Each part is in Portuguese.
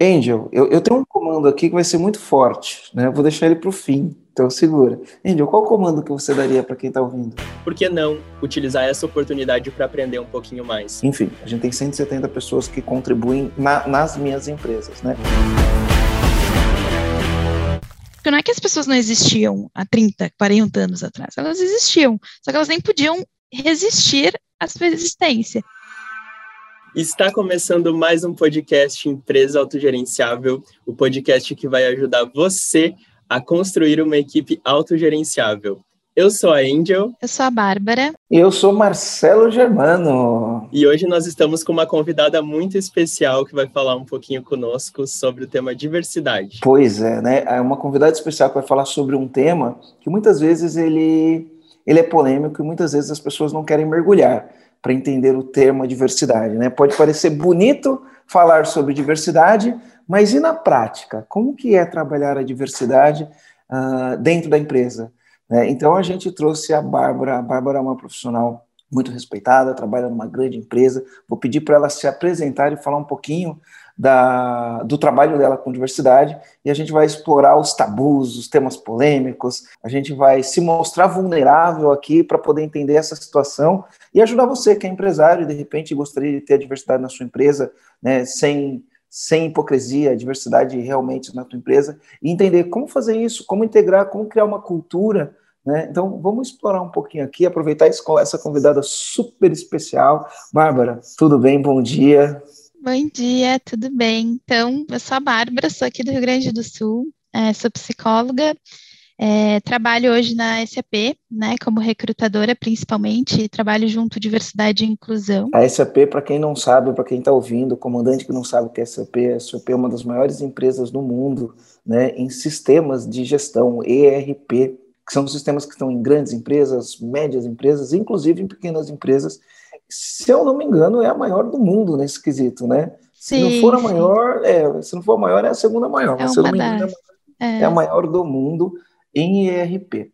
Angel, eu, eu tenho um comando aqui que vai ser muito forte, né? Eu vou deixar ele para o fim, então segura. Angel, qual comando que você daria para quem está ouvindo? Por que não utilizar essa oportunidade para aprender um pouquinho mais? Enfim, a gente tem 170 pessoas que contribuem na, nas minhas empresas, né? Porque não é que as pessoas não existiam há 30, 40 anos atrás, elas existiam, só que elas nem podiam resistir à sua existência. Está começando mais um podcast Empresa Autogerenciável, o podcast que vai ajudar você a construir uma equipe autogerenciável. Eu sou a Angel. Eu sou a Bárbara. E eu sou Marcelo Germano. E hoje nós estamos com uma convidada muito especial que vai falar um pouquinho conosco sobre o tema diversidade. Pois é, né? É uma convidada especial que vai falar sobre um tema que muitas vezes ele, ele é polêmico e muitas vezes as pessoas não querem mergulhar para entender o termo diversidade. Né? Pode parecer bonito falar sobre diversidade, mas e na prática? Como que é trabalhar a diversidade uh, dentro da empresa? Né? Então a gente trouxe a Bárbara. A Bárbara é uma profissional muito respeitada, trabalha numa grande empresa. Vou pedir para ela se apresentar e falar um pouquinho da, do trabalho dela com diversidade e a gente vai explorar os tabus, os temas polêmicos, a gente vai se mostrar vulnerável aqui para poder entender essa situação e ajudar você que é empresário e de repente gostaria de ter a diversidade na sua empresa, né, sem sem hipocrisia, diversidade realmente na tua empresa e entender como fazer isso, como integrar, como criar uma cultura né? Então, vamos explorar um pouquinho aqui, aproveitar essa convidada super especial. Bárbara, tudo bem? Bom dia. Bom dia, tudo bem? Então, eu sou a Bárbara, sou aqui do Rio Grande do Sul, é, sou psicóloga, é, trabalho hoje na SAP, né, como recrutadora principalmente, trabalho junto diversidade e inclusão. A SAP, para quem não sabe, para quem está ouvindo, comandante que não sabe o que é SAP, a SAP é uma das maiores empresas do mundo, né, em sistemas de gestão, ERP, que são sistemas que estão em grandes empresas, médias empresas, inclusive em pequenas empresas, se eu não me engano, é a maior do mundo nesse quesito, né? Se sim, não for a maior, é, se não for a maior, é a segunda maior, é mas se eu não me engano, é, é a maior do mundo em ERP.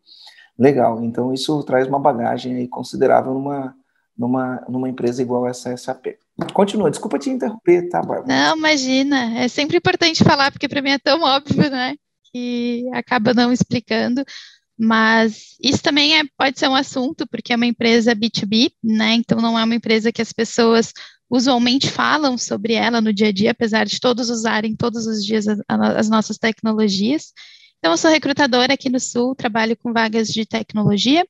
Legal, então isso traz uma bagagem aí considerável numa, numa, numa empresa igual essa SAP. Continua, desculpa te interromper, tá, Bárbara? Não, imagina, é sempre importante falar, porque para mim é tão óbvio, né, que acaba não explicando, mas isso também é, pode ser um assunto, porque é uma empresa B2B, né? Então não é uma empresa que as pessoas usualmente falam sobre ela no dia a dia, apesar de todos usarem todos os dias as, as nossas tecnologias. Então, eu sou recrutadora aqui no Sul, trabalho com vagas de tecnologia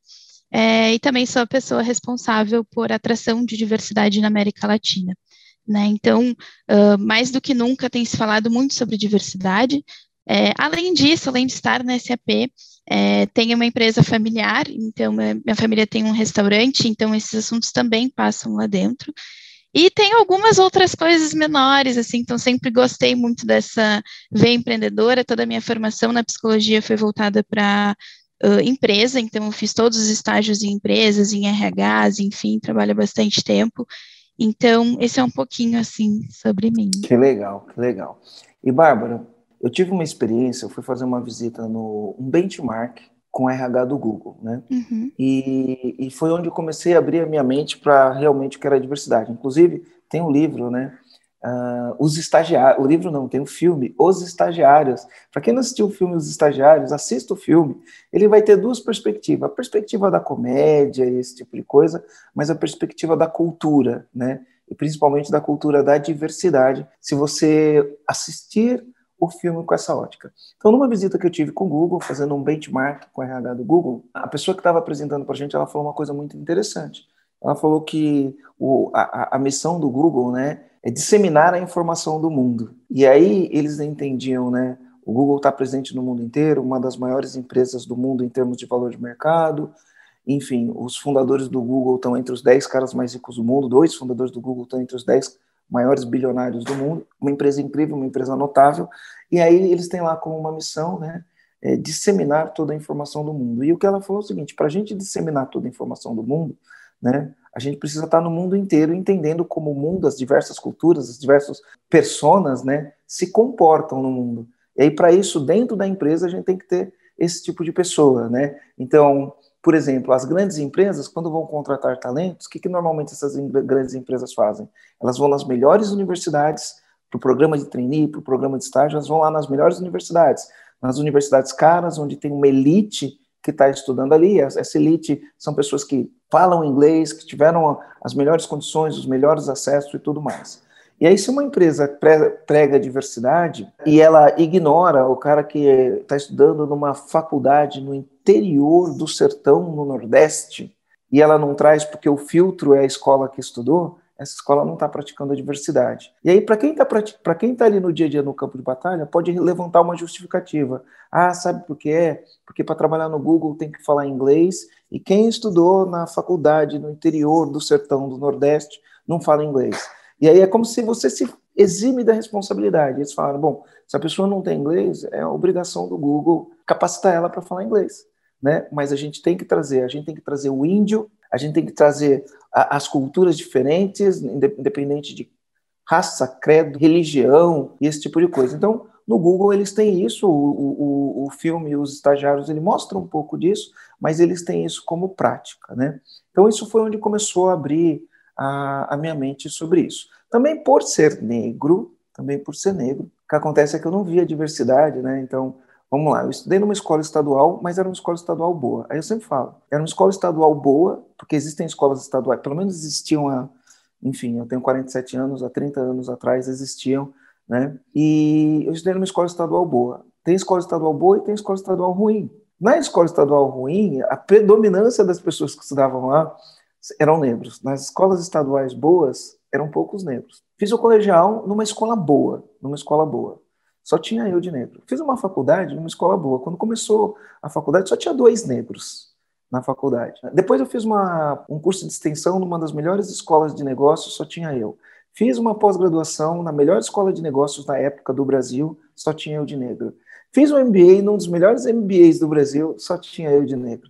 é, e também sou a pessoa responsável por atração de diversidade na América Latina. Né? Então, uh, mais do que nunca tem se falado muito sobre diversidade. É, além disso, além de estar na SAP, é, tenho uma empresa familiar, então minha família tem um restaurante, então esses assuntos também passam lá dentro. E tem algumas outras coisas menores, assim, então sempre gostei muito dessa veia empreendedora, toda a minha formação na psicologia foi voltada para uh, empresa, então eu fiz todos os estágios em empresas, em RHs, enfim, trabalho bastante tempo. Então, esse é um pouquinho, assim, sobre mim. Que legal, que legal. E, Bárbara, eu tive uma experiência, eu fui fazer uma visita no um benchmark com RH do Google, né? Uhum. E, e foi onde eu comecei a abrir a minha mente para realmente o que era a diversidade. Inclusive, tem um livro, né? Uh, os estagiários, o livro não, tem o um filme, Os Estagiários. Para quem não assistiu o filme Os Estagiários, assista o filme. Ele vai ter duas perspectivas: a perspectiva da comédia, esse tipo de coisa, mas a perspectiva da cultura, né? E principalmente da cultura da diversidade. Se você assistir o filme com essa ótica. Então, numa visita que eu tive com o Google, fazendo um benchmark com o RH do Google, a pessoa que estava apresentando para a gente, ela falou uma coisa muito interessante. Ela falou que o, a, a missão do Google, né, é disseminar a informação do mundo. E aí eles entendiam, né, o Google está presente no mundo inteiro, uma das maiores empresas do mundo em termos de valor de mercado. Enfim, os fundadores do Google estão entre os 10 caras mais ricos do mundo, dois fundadores do Google estão entre os 10 maiores bilionários do mundo, uma empresa incrível, uma empresa notável, e aí eles têm lá como uma missão, né, é, disseminar toda a informação do mundo. E o que ela falou é o seguinte: para a gente disseminar toda a informação do mundo, né, a gente precisa estar no mundo inteiro entendendo como o mundo, as diversas culturas, as diversas personas, né, se comportam no mundo. E aí, para isso, dentro da empresa, a gente tem que ter esse tipo de pessoa, né? Então, por exemplo, as grandes empresas, quando vão contratar talentos, o que, que normalmente essas grandes empresas fazem? Elas vão nas melhores universidades, para o programa de trainee, para o programa de estágio, elas vão lá nas melhores universidades, nas universidades caras, onde tem uma elite que está estudando ali. Essa elite são pessoas que falam inglês, que tiveram as melhores condições, os melhores acessos e tudo mais. E aí, se uma empresa prega diversidade e ela ignora o cara que está estudando numa faculdade no interior do sertão, no Nordeste, e ela não traz porque o filtro é a escola que estudou, essa escola não está praticando a diversidade. E aí, para quem está para quem tá ali no dia a dia no campo de batalha, pode levantar uma justificativa. Ah, sabe por que é? Porque para trabalhar no Google tem que falar inglês, e quem estudou na faculdade no interior do sertão do Nordeste não fala inglês. E aí é como se você se exime da responsabilidade. Eles falaram: bom, se a pessoa não tem inglês, é obrigação do Google capacitar ela para falar inglês. Né? Mas a gente tem que trazer, a gente tem que trazer o índio, a gente tem que trazer a, as culturas diferentes, independente de raça, credo, religião e esse tipo de coisa. Então, no Google eles têm isso, o, o, o filme, os estagiários, ele mostra um pouco disso, mas eles têm isso como prática, né? Então, isso foi onde começou a abrir a, a minha mente sobre isso. Também por ser negro, também por ser negro, o que acontece é que eu não via diversidade, né? Então, vamos lá, eu estudei numa escola estadual, mas era uma escola estadual boa. Aí eu sempre falo, era uma escola estadual boa, porque existem escolas estaduais, pelo menos existiam há, enfim, eu tenho 47 anos, há 30 anos atrás existiam, né? E eu estudei numa escola estadual boa. Tem escola estadual boa e tem escola estadual ruim. Na escola estadual ruim, a predominância das pessoas que estudavam lá eram negros. Nas escolas estaduais boas, eram poucos negros. Fiz o colegial numa escola boa, numa escola boa. Só tinha eu de negro. Fiz uma faculdade numa escola boa. Quando começou a faculdade, só tinha dois negros na faculdade. Depois eu fiz uma, um curso de extensão numa das melhores escolas de negócios, só tinha eu. Fiz uma pós-graduação na melhor escola de negócios da época do Brasil, só tinha eu de negro. Fiz um MBA num dos melhores MBAs do Brasil, só tinha eu de negro.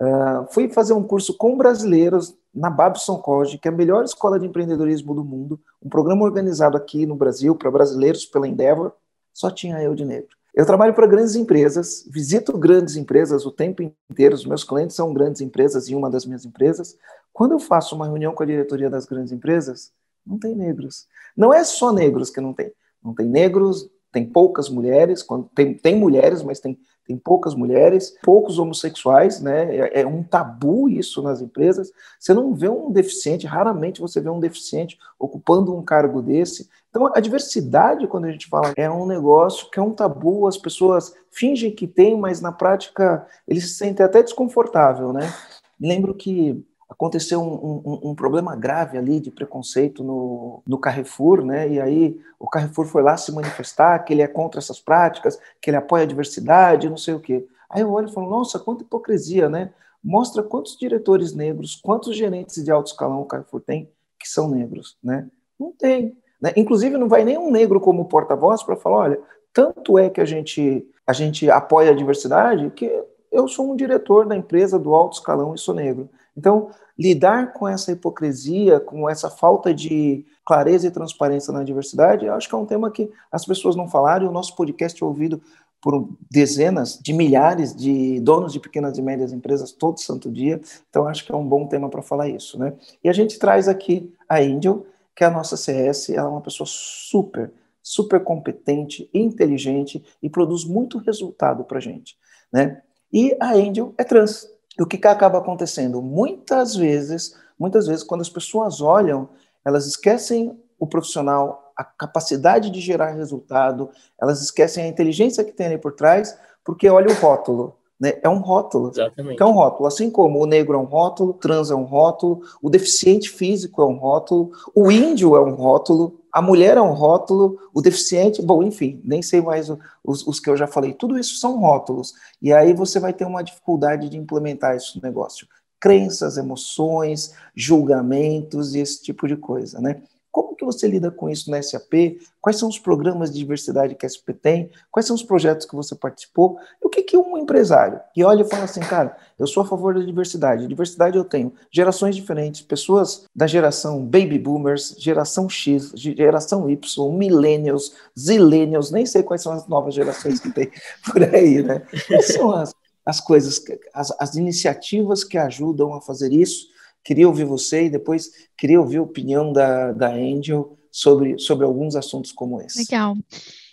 Uh, fui fazer um curso com brasileiros na Babson College, que é a melhor escola de empreendedorismo do mundo, um programa organizado aqui no Brasil para brasileiros pela Endeavor, só tinha eu de negro. Eu trabalho para grandes empresas, visito grandes empresas o tempo inteiro, os meus clientes são grandes empresas e uma das minhas empresas. Quando eu faço uma reunião com a diretoria das grandes empresas, não tem negros. Não é só negros que não tem. Não tem negros, tem poucas mulheres, tem, tem mulheres, mas tem, tem poucas mulheres, poucos homossexuais, né? É, é, um tabu isso nas empresas. Você não vê um deficiente, raramente você vê um deficiente ocupando um cargo desse. Então, a diversidade, quando a gente fala, é um negócio que é um tabu, as pessoas fingem que tem, mas na prática eles se sentem até desconfortável, né? Lembro que aconteceu um, um, um, problema grave ali de preconceito no, no Carrefour, né? E aí o Carrefour foi lá se manifestar que ele é contra essas práticas, que ele apoia a diversidade, não sei o quê. Aí eu olho e falo, nossa, quanta hipocrisia, né? Mostra quantos diretores negros, quantos gerentes de alto escalão o Carrefour tem que são negros, né? Não tem. Né? Inclusive, não vai nem um negro como porta-voz para falar, olha, tanto é que a gente, a gente apoia a diversidade que eu sou um diretor da empresa do alto escalão e sou negro. Então, lidar com essa hipocrisia, com essa falta de clareza e transparência na diversidade, eu acho que é um tema que as pessoas não falaram e o nosso podcast é ouvido por dezenas de milhares de donos de pequenas e médias empresas todo santo dia. Então, acho que é um bom tema para falar isso. Né? E a gente traz aqui a Angel, que é a nossa CS, ela é uma pessoa super, super competente, inteligente e produz muito resultado para a gente. Né? E a Angel é trans. E o que acaba acontecendo? Muitas vezes, muitas vezes, quando as pessoas olham, elas esquecem o profissional, a capacidade de gerar resultado, elas esquecem a inteligência que tem ali por trás, porque olha o rótulo. Né? É um rótulo. Exatamente. é um rótulo. Assim como o negro é um rótulo, o trans é um rótulo, o deficiente físico é um rótulo, o índio é um rótulo, a mulher é um rótulo, o deficiente, bom, enfim, nem sei mais os, os, que eu já falei. Tudo isso são rótulos. E aí você vai ter uma dificuldade de implementar esse negócio. Crenças, emoções, julgamentos e esse tipo de coisa, né? Como que você lida com isso na SAP? Quais são os programas de diversidade que a SAP tem? Quais são os projetos que você participou? E o que, que um empresário que olha e fala assim, cara, eu sou a favor da diversidade. Diversidade eu tenho gerações diferentes, pessoas da geração Baby Boomers, geração X, geração Y, Millennials, Zillennials, nem sei quais são as novas gerações que tem por aí, né? Quais são as, as coisas, as, as iniciativas que ajudam a fazer isso? Queria ouvir você e depois queria ouvir a opinião da, da Angel sobre, sobre alguns assuntos como esse. Legal.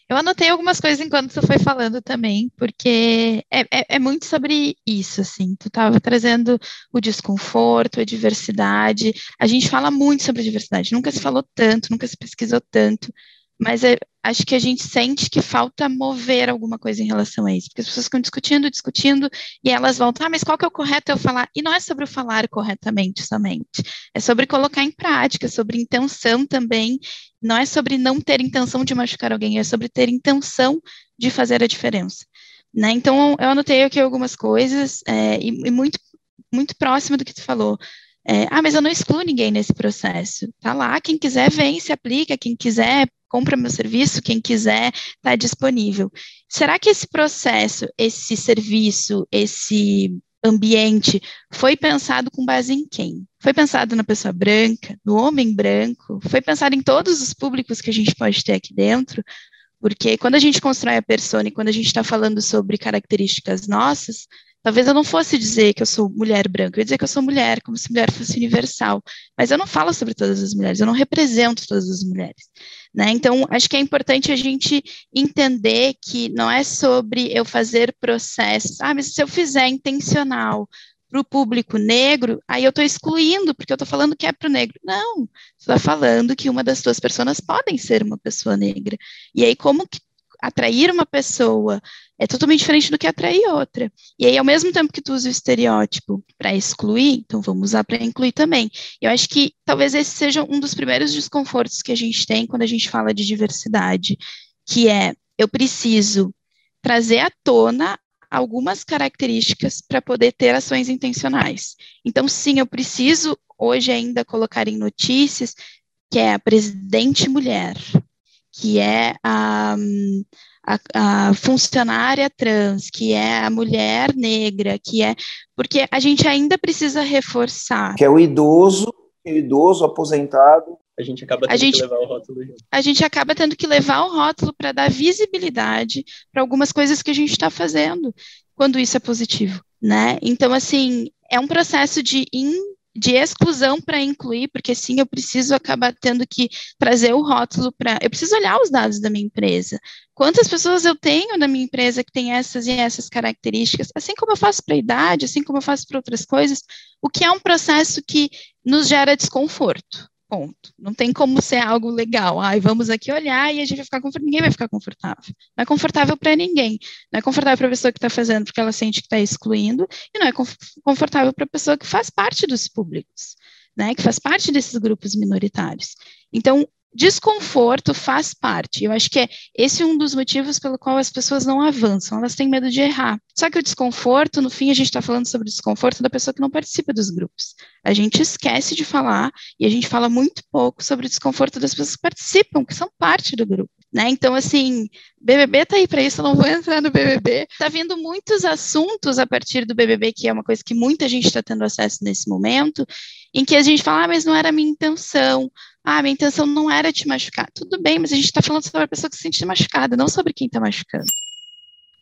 Eu anotei algumas coisas enquanto você foi falando também, porque é, é, é muito sobre isso, assim. Tu estava trazendo o desconforto, a diversidade. A gente fala muito sobre diversidade, nunca se falou tanto, nunca se pesquisou tanto, mas é, acho que a gente sente que falta mover alguma coisa em relação a isso, porque as pessoas ficam discutindo, discutindo, e elas voltam, ah, mas qual que é o correto eu falar? E não é sobre o falar corretamente somente, é sobre colocar em prática, sobre intenção também, não é sobre não ter intenção de machucar alguém, é sobre ter intenção de fazer a diferença. Né? Então, eu anotei aqui algumas coisas, é, e, e muito, muito próximo do que tu falou, é, ah, mas eu não excluo ninguém nesse processo. Tá lá, quem quiser vem, se aplica, quem quiser compra meu serviço, quem quiser está disponível. Será que esse processo, esse serviço, esse ambiente foi pensado com base em quem? Foi pensado na pessoa branca, no homem branco? Foi pensado em todos os públicos que a gente pode ter aqui dentro? Porque quando a gente constrói a persona e quando a gente está falando sobre características nossas, Talvez eu não fosse dizer que eu sou mulher branca, eu ia dizer que eu sou mulher, como se mulher fosse universal. Mas eu não falo sobre todas as mulheres, eu não represento todas as mulheres. Né? Então, acho que é importante a gente entender que não é sobre eu fazer processos. Ah, mas se eu fizer intencional para o público negro, aí eu estou excluindo, porque eu estou falando que é para o negro. Não, você está falando que uma das suas pessoas podem ser uma pessoa negra. E aí, como que atrair uma pessoa é totalmente diferente do que atrair outra. E aí, ao mesmo tempo que tu usa o estereótipo para excluir, então vamos usar para incluir também. Eu acho que talvez esse seja um dos primeiros desconfortos que a gente tem quando a gente fala de diversidade, que é eu preciso trazer à tona algumas características para poder ter ações intencionais. Então, sim, eu preciso hoje ainda colocar em notícias que é a presidente mulher, que é a, a, a, funcionária trans, que é a mulher negra, que é. Porque a gente ainda precisa reforçar. Que é o idoso, o idoso aposentado. A gente acaba tendo gente, que levar o rótulo junto. A gente acaba tendo que levar o rótulo para dar visibilidade para algumas coisas que a gente está fazendo, quando isso é positivo. Né? Então, assim, é um processo de in, de exclusão para incluir, porque sim, eu preciso acabar tendo que trazer o rótulo para. Eu preciso olhar os dados da minha empresa. Quantas pessoas eu tenho na minha empresa que tem essas e essas características, assim como eu faço para a idade, assim como eu faço para outras coisas, o que é um processo que nos gera desconforto. Ponto. Não tem como ser algo legal. Ai, vamos aqui olhar e a gente vai ficar confortável. Ninguém vai ficar confortável. Não é confortável para ninguém. Não é confortável para a pessoa que está fazendo porque ela sente que está excluindo, e não é confortável para a pessoa que faz parte dos públicos, né? Que faz parte desses grupos minoritários. Então, desconforto faz parte. Eu acho que é esse um dos motivos pelo qual as pessoas não avançam, elas têm medo de errar. Só que o desconforto, no fim, a gente está falando sobre o desconforto da pessoa que não participa dos grupos. A gente esquece de falar e a gente fala muito pouco sobre o desconforto das pessoas que participam, que são parte do grupo. Né? Então, assim, BBB tá aí para isso, eu não vou entrar no BBB. Tá vindo muitos assuntos a partir do BBB, que é uma coisa que muita gente está tendo acesso nesse momento, em que a gente fala, ah, mas não era a minha intenção, ah, minha intenção não era te machucar. Tudo bem, mas a gente está falando sobre a pessoa que se sente machucada, não sobre quem está machucando.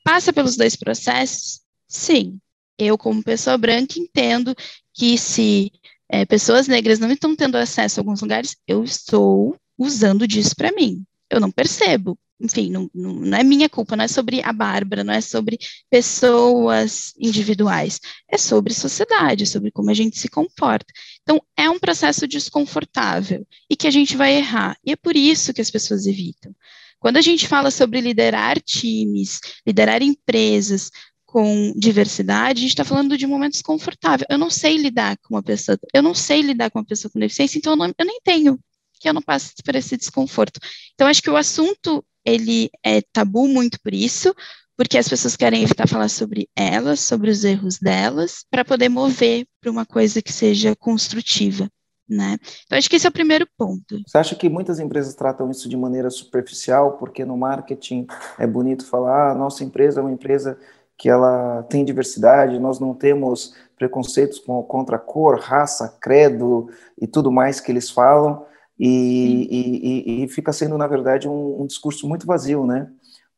Passa pelos dois processos? Sim. Eu, como pessoa branca, entendo que se é, pessoas negras não estão tendo acesso a alguns lugares, eu estou usando disso para mim eu não percebo. Enfim, não, não, não, é minha culpa, não é sobre a Bárbara, não é sobre pessoas individuais, é sobre sociedade, sobre como a gente se comporta. Então, é um processo desconfortável e que a gente vai errar, e é por isso que as pessoas evitam. Quando a gente fala sobre liderar times, liderar empresas, com diversidade, a gente está falando de um momento desconfortável. Eu não sei lidar com uma pessoa, eu não sei lidar com uma pessoa com deficiência, então eu, não, eu nem tenho que eu não passe por esse desconforto. Então, acho que o assunto, ele é tabu muito por isso, porque as pessoas querem evitar falar sobre elas, sobre os erros delas, para poder mover para uma coisa que seja construtiva. Né? Então, acho que esse é o primeiro ponto. Você acha que muitas empresas tratam isso de maneira superficial, porque no marketing é bonito falar, ah, nossa empresa é uma empresa que ela tem diversidade, nós não temos preconceitos contra cor, raça, credo e tudo mais que eles falam, e, e, e, fica sendo, na verdade, um, um, discurso muito vazio, né?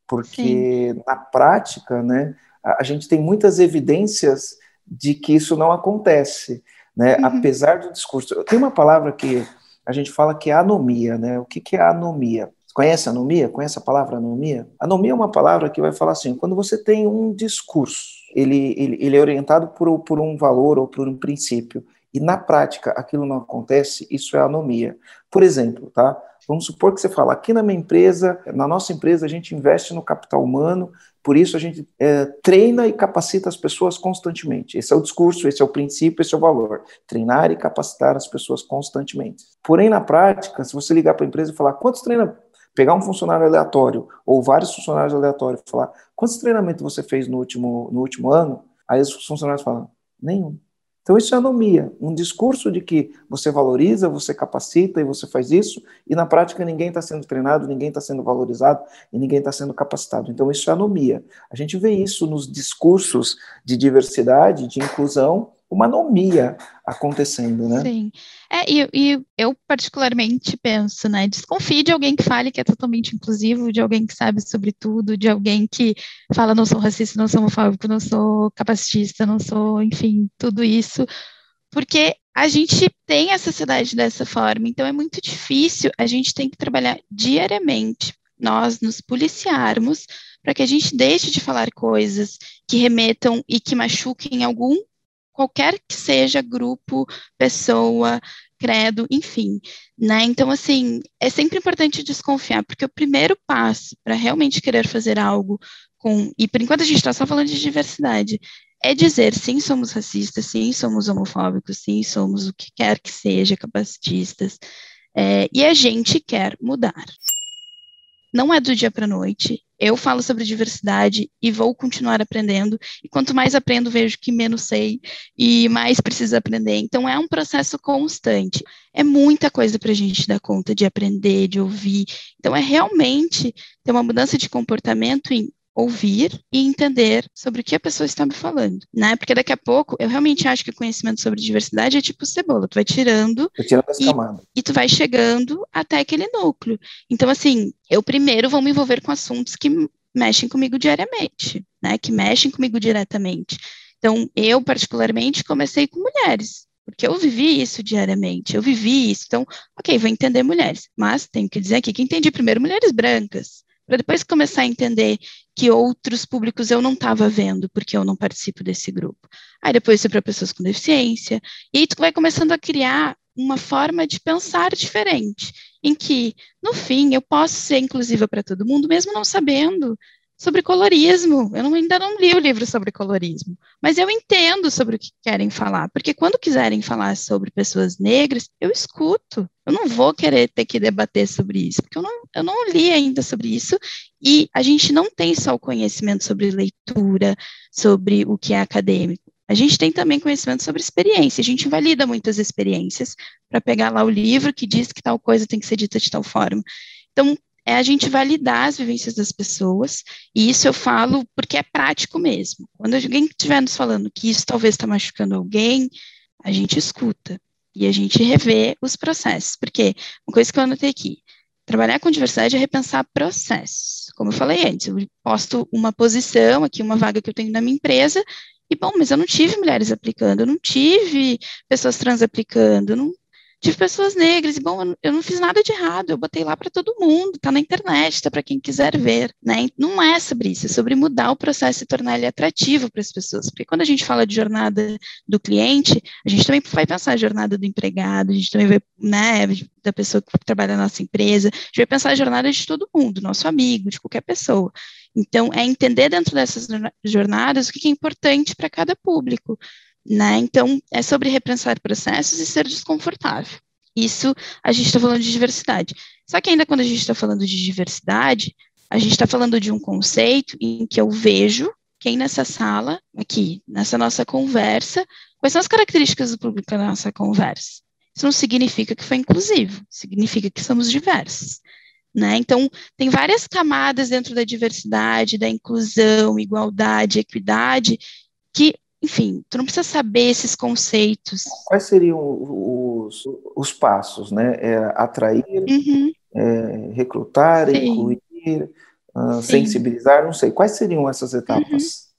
Porque Sim. na prática, né, a, gente tem muitas evidências de que isso não acontece, né? Uhum. Apesar do discurso. Tem uma palavra que a gente fala que é anomia, né? O que, que é anomia? Conhece anomia? Conhece a palavra anomia? Anomia é uma palavra que vai falar assim: quando você tem um discurso, ele, ele, ele é orientado por, por um valor ou por um princípio, e na prática aquilo não acontece, isso é anomia. Por exemplo, tá? Vamos supor que você fala, aqui na minha empresa, na nossa empresa, a gente investe no capital humano, por isso a gente é, treina e capacita as pessoas constantemente. Esse é o discurso, esse é o princípio, esse é o valor. Treinar e capacitar as pessoas constantemente. Porém, na prática, se você ligar para a empresa e falar, quantos treina pegar um funcionário aleatório ou vários funcionários aleatórios e falar quantos treinamentos você fez no último, no último ano, aí os funcionários falam, nenhum. Então, isso é anomia, um discurso de que você valoriza, você capacita e você faz isso, e na prática ninguém está sendo treinado, ninguém está sendo valorizado e ninguém está sendo capacitado. Então, isso é anomia. A gente vê isso nos discursos de diversidade, de inclusão, uma anomia acontecendo, né? Sim. É, e, e, eu particularmente penso, né? Desconfie de alguém que fale que é totalmente inclusivo, de alguém que sabe sobre tudo, de alguém que fala não sou racista, não sou homofóbico, não sou capacitista, não sou, enfim, tudo isso, porque a gente tem a sociedade dessa forma, então é muito difícil, a gente tem que trabalhar diariamente, nós nos policiarmos para que a gente deixe de falar coisas que remetam e que machuquem algum qualquer que seja grupo, pessoa, credo, enfim, né? Então, assim, é sempre importante desconfiar, porque o primeiro passo para realmente querer fazer algo com, e por enquanto a gente está só falando de diversidade, é dizer sim, somos racistas, sim, somos homofóbicos, sim, somos o que quer que seja, capacitistas, é, e a gente quer mudar. Não é do dia para a noite, eu falo sobre diversidade e vou continuar aprendendo. E quanto mais aprendo, vejo que menos sei e mais preciso aprender. Então, é um processo constante. É muita coisa para a gente dar conta de aprender, de ouvir. Então, é realmente ter uma mudança de comportamento em ouvir e entender sobre o que a pessoa está me falando, né? Porque daqui a pouco eu realmente acho que o conhecimento sobre diversidade é tipo cebola, tu vai tirando e, e, tu vai chegando até aquele núcleo. Então, assim, eu primeiro vou me envolver com assuntos que mexem comigo diariamente, né? Que mexem comigo diretamente. Então, eu particularmente comecei com mulheres, porque eu vivi isso diariamente, eu vivi isso. Então, ok, vou entender mulheres, mas tenho que dizer aqui que entendi primeiro mulheres brancas, para depois começar a entender que outros públicos eu não estava vendo, porque eu não participo desse grupo. Aí depois você para pessoas com deficiência, e aí tu vai começando a criar uma forma de pensar diferente, em que, no fim, eu posso ser inclusiva para todo mundo, mesmo não sabendo sobre colorismo. Eu não, ainda não li o livro sobre colorismo, mas eu entendo sobre o que querem falar, porque quando quiserem falar sobre pessoas negras, eu escuto. Eu não vou querer ter que debater sobre isso, porque eu não, eu não li ainda sobre isso, e a gente não tem só o conhecimento sobre leitura, sobre o que é acadêmico. A gente tem também conhecimento sobre experiência, a gente invalida muitas experiências para pegar lá o livro que diz que tal coisa tem que ser dita de tal forma. Então, é a gente validar as vivências das pessoas, e isso eu falo porque é prático mesmo. Quando alguém estiver nos falando que isso talvez está machucando alguém, a gente escuta e a gente revê os processos, porque uma coisa que eu anotei aqui, trabalhar com diversidade é repensar processos. Como eu falei antes, eu posto uma posição aqui, uma vaga que eu tenho na minha empresa, e bom, mas eu não tive mulheres aplicando, eu não tive pessoas trans aplicando, eu não tive pessoas negras, e bom, eu não fiz nada de errado, eu botei lá para todo mundo, tá na internet, tá para quem quiser ver, né? Não é sobre isso, é sobre mudar o processo e tornar ele atrativo para as pessoas, porque quando a gente fala de jornada do cliente, a gente também vai pensar a jornada do empregado, a gente também vai, né, da pessoa que trabalha na nossa empresa, a gente vai pensar a jornada de todo mundo, nosso amigo, de qualquer pessoa. Então, é entender dentro dessas jornadas o que é importante para cada público. Né? Então, é sobre repensar processos e ser desconfortável. Isso a gente está falando de diversidade. Só que ainda quando a gente está falando de diversidade, a gente está falando de um conceito em que eu vejo quem nessa sala, aqui, nessa nossa conversa, quais são as características do público da nossa conversa. Isso não significa que foi inclusivo, significa que somos diversos. Né? Então, tem várias camadas dentro da diversidade, da inclusão, igualdade, equidade, que enfim, tu não precisa saber esses conceitos. Quais seriam os, os passos, né? É atrair, uhum. é, recrutar, Sim. incluir, uh, sensibilizar, não sei. Quais seriam essas etapas? Uhum.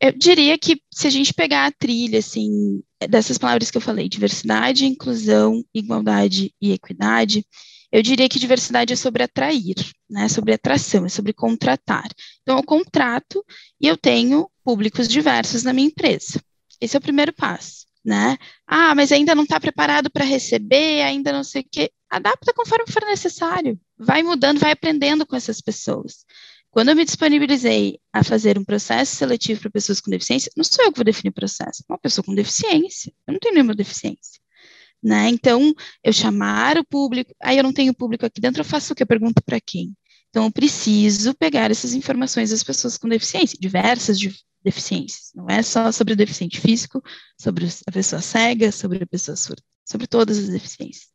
Eu diria que se a gente pegar a trilha, assim, dessas palavras que eu falei, diversidade, inclusão, igualdade e equidade, eu diria que diversidade é sobre atrair, né? Sobre atração, é sobre contratar. Então, eu contrato e eu tenho públicos diversos na minha empresa. Esse é o primeiro passo, né? Ah, mas ainda não está preparado para receber, ainda não sei o quê. Adapta conforme for necessário. Vai mudando, vai aprendendo com essas pessoas. Quando eu me disponibilizei a fazer um processo seletivo para pessoas com deficiência, não sou eu que vou definir o processo, é uma pessoa com deficiência. Eu não tenho nenhuma deficiência. Né? Então, eu chamar o público, aí eu não tenho público aqui dentro, eu faço o que? Eu pergunto para quem? Então, eu preciso pegar essas informações das pessoas com deficiência, diversas de deficiências. Não é só sobre o deficiente físico, sobre a pessoa cega, sobre a pessoa surda, sobre todas as deficiências.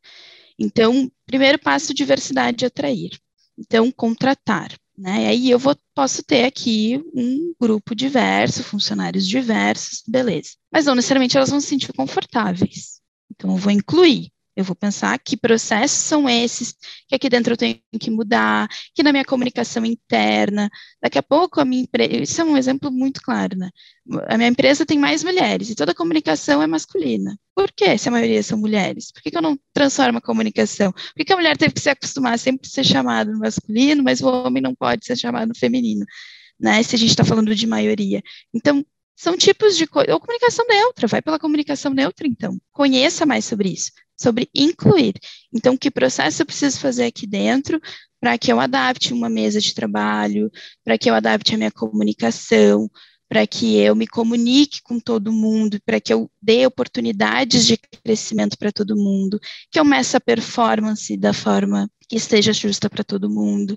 Então, primeiro passo, diversidade atrair. Então, contratar. Né? Aí eu vou, posso ter aqui um grupo diverso, funcionários diversos, beleza. Mas não necessariamente elas vão se sentir confortáveis. Então, eu vou incluir. Eu vou pensar que processos são esses, que aqui dentro eu tenho que mudar, que na minha comunicação interna, daqui a pouco a minha empresa, isso é um exemplo muito claro, né? A minha empresa tem mais mulheres e toda a comunicação é masculina. Por quê, se a maioria são mulheres? Por que, que eu não transformo a comunicação? Por que, que a mulher teve que se acostumar a sempre ser chamada no masculino, mas o homem não pode ser chamado no feminino? Né, se a gente está falando de maioria. Então, são tipos de coisa. Ou comunicação neutra, vai pela comunicação neutra, então. Conheça mais sobre isso, sobre incluir. Então, que processo eu preciso fazer aqui dentro para que eu adapte uma mesa de trabalho, para que eu adapte a minha comunicação, para que eu me comunique com todo mundo, para que eu dê oportunidades de crescimento para todo mundo, que eu meça a performance da forma que esteja justa para todo mundo,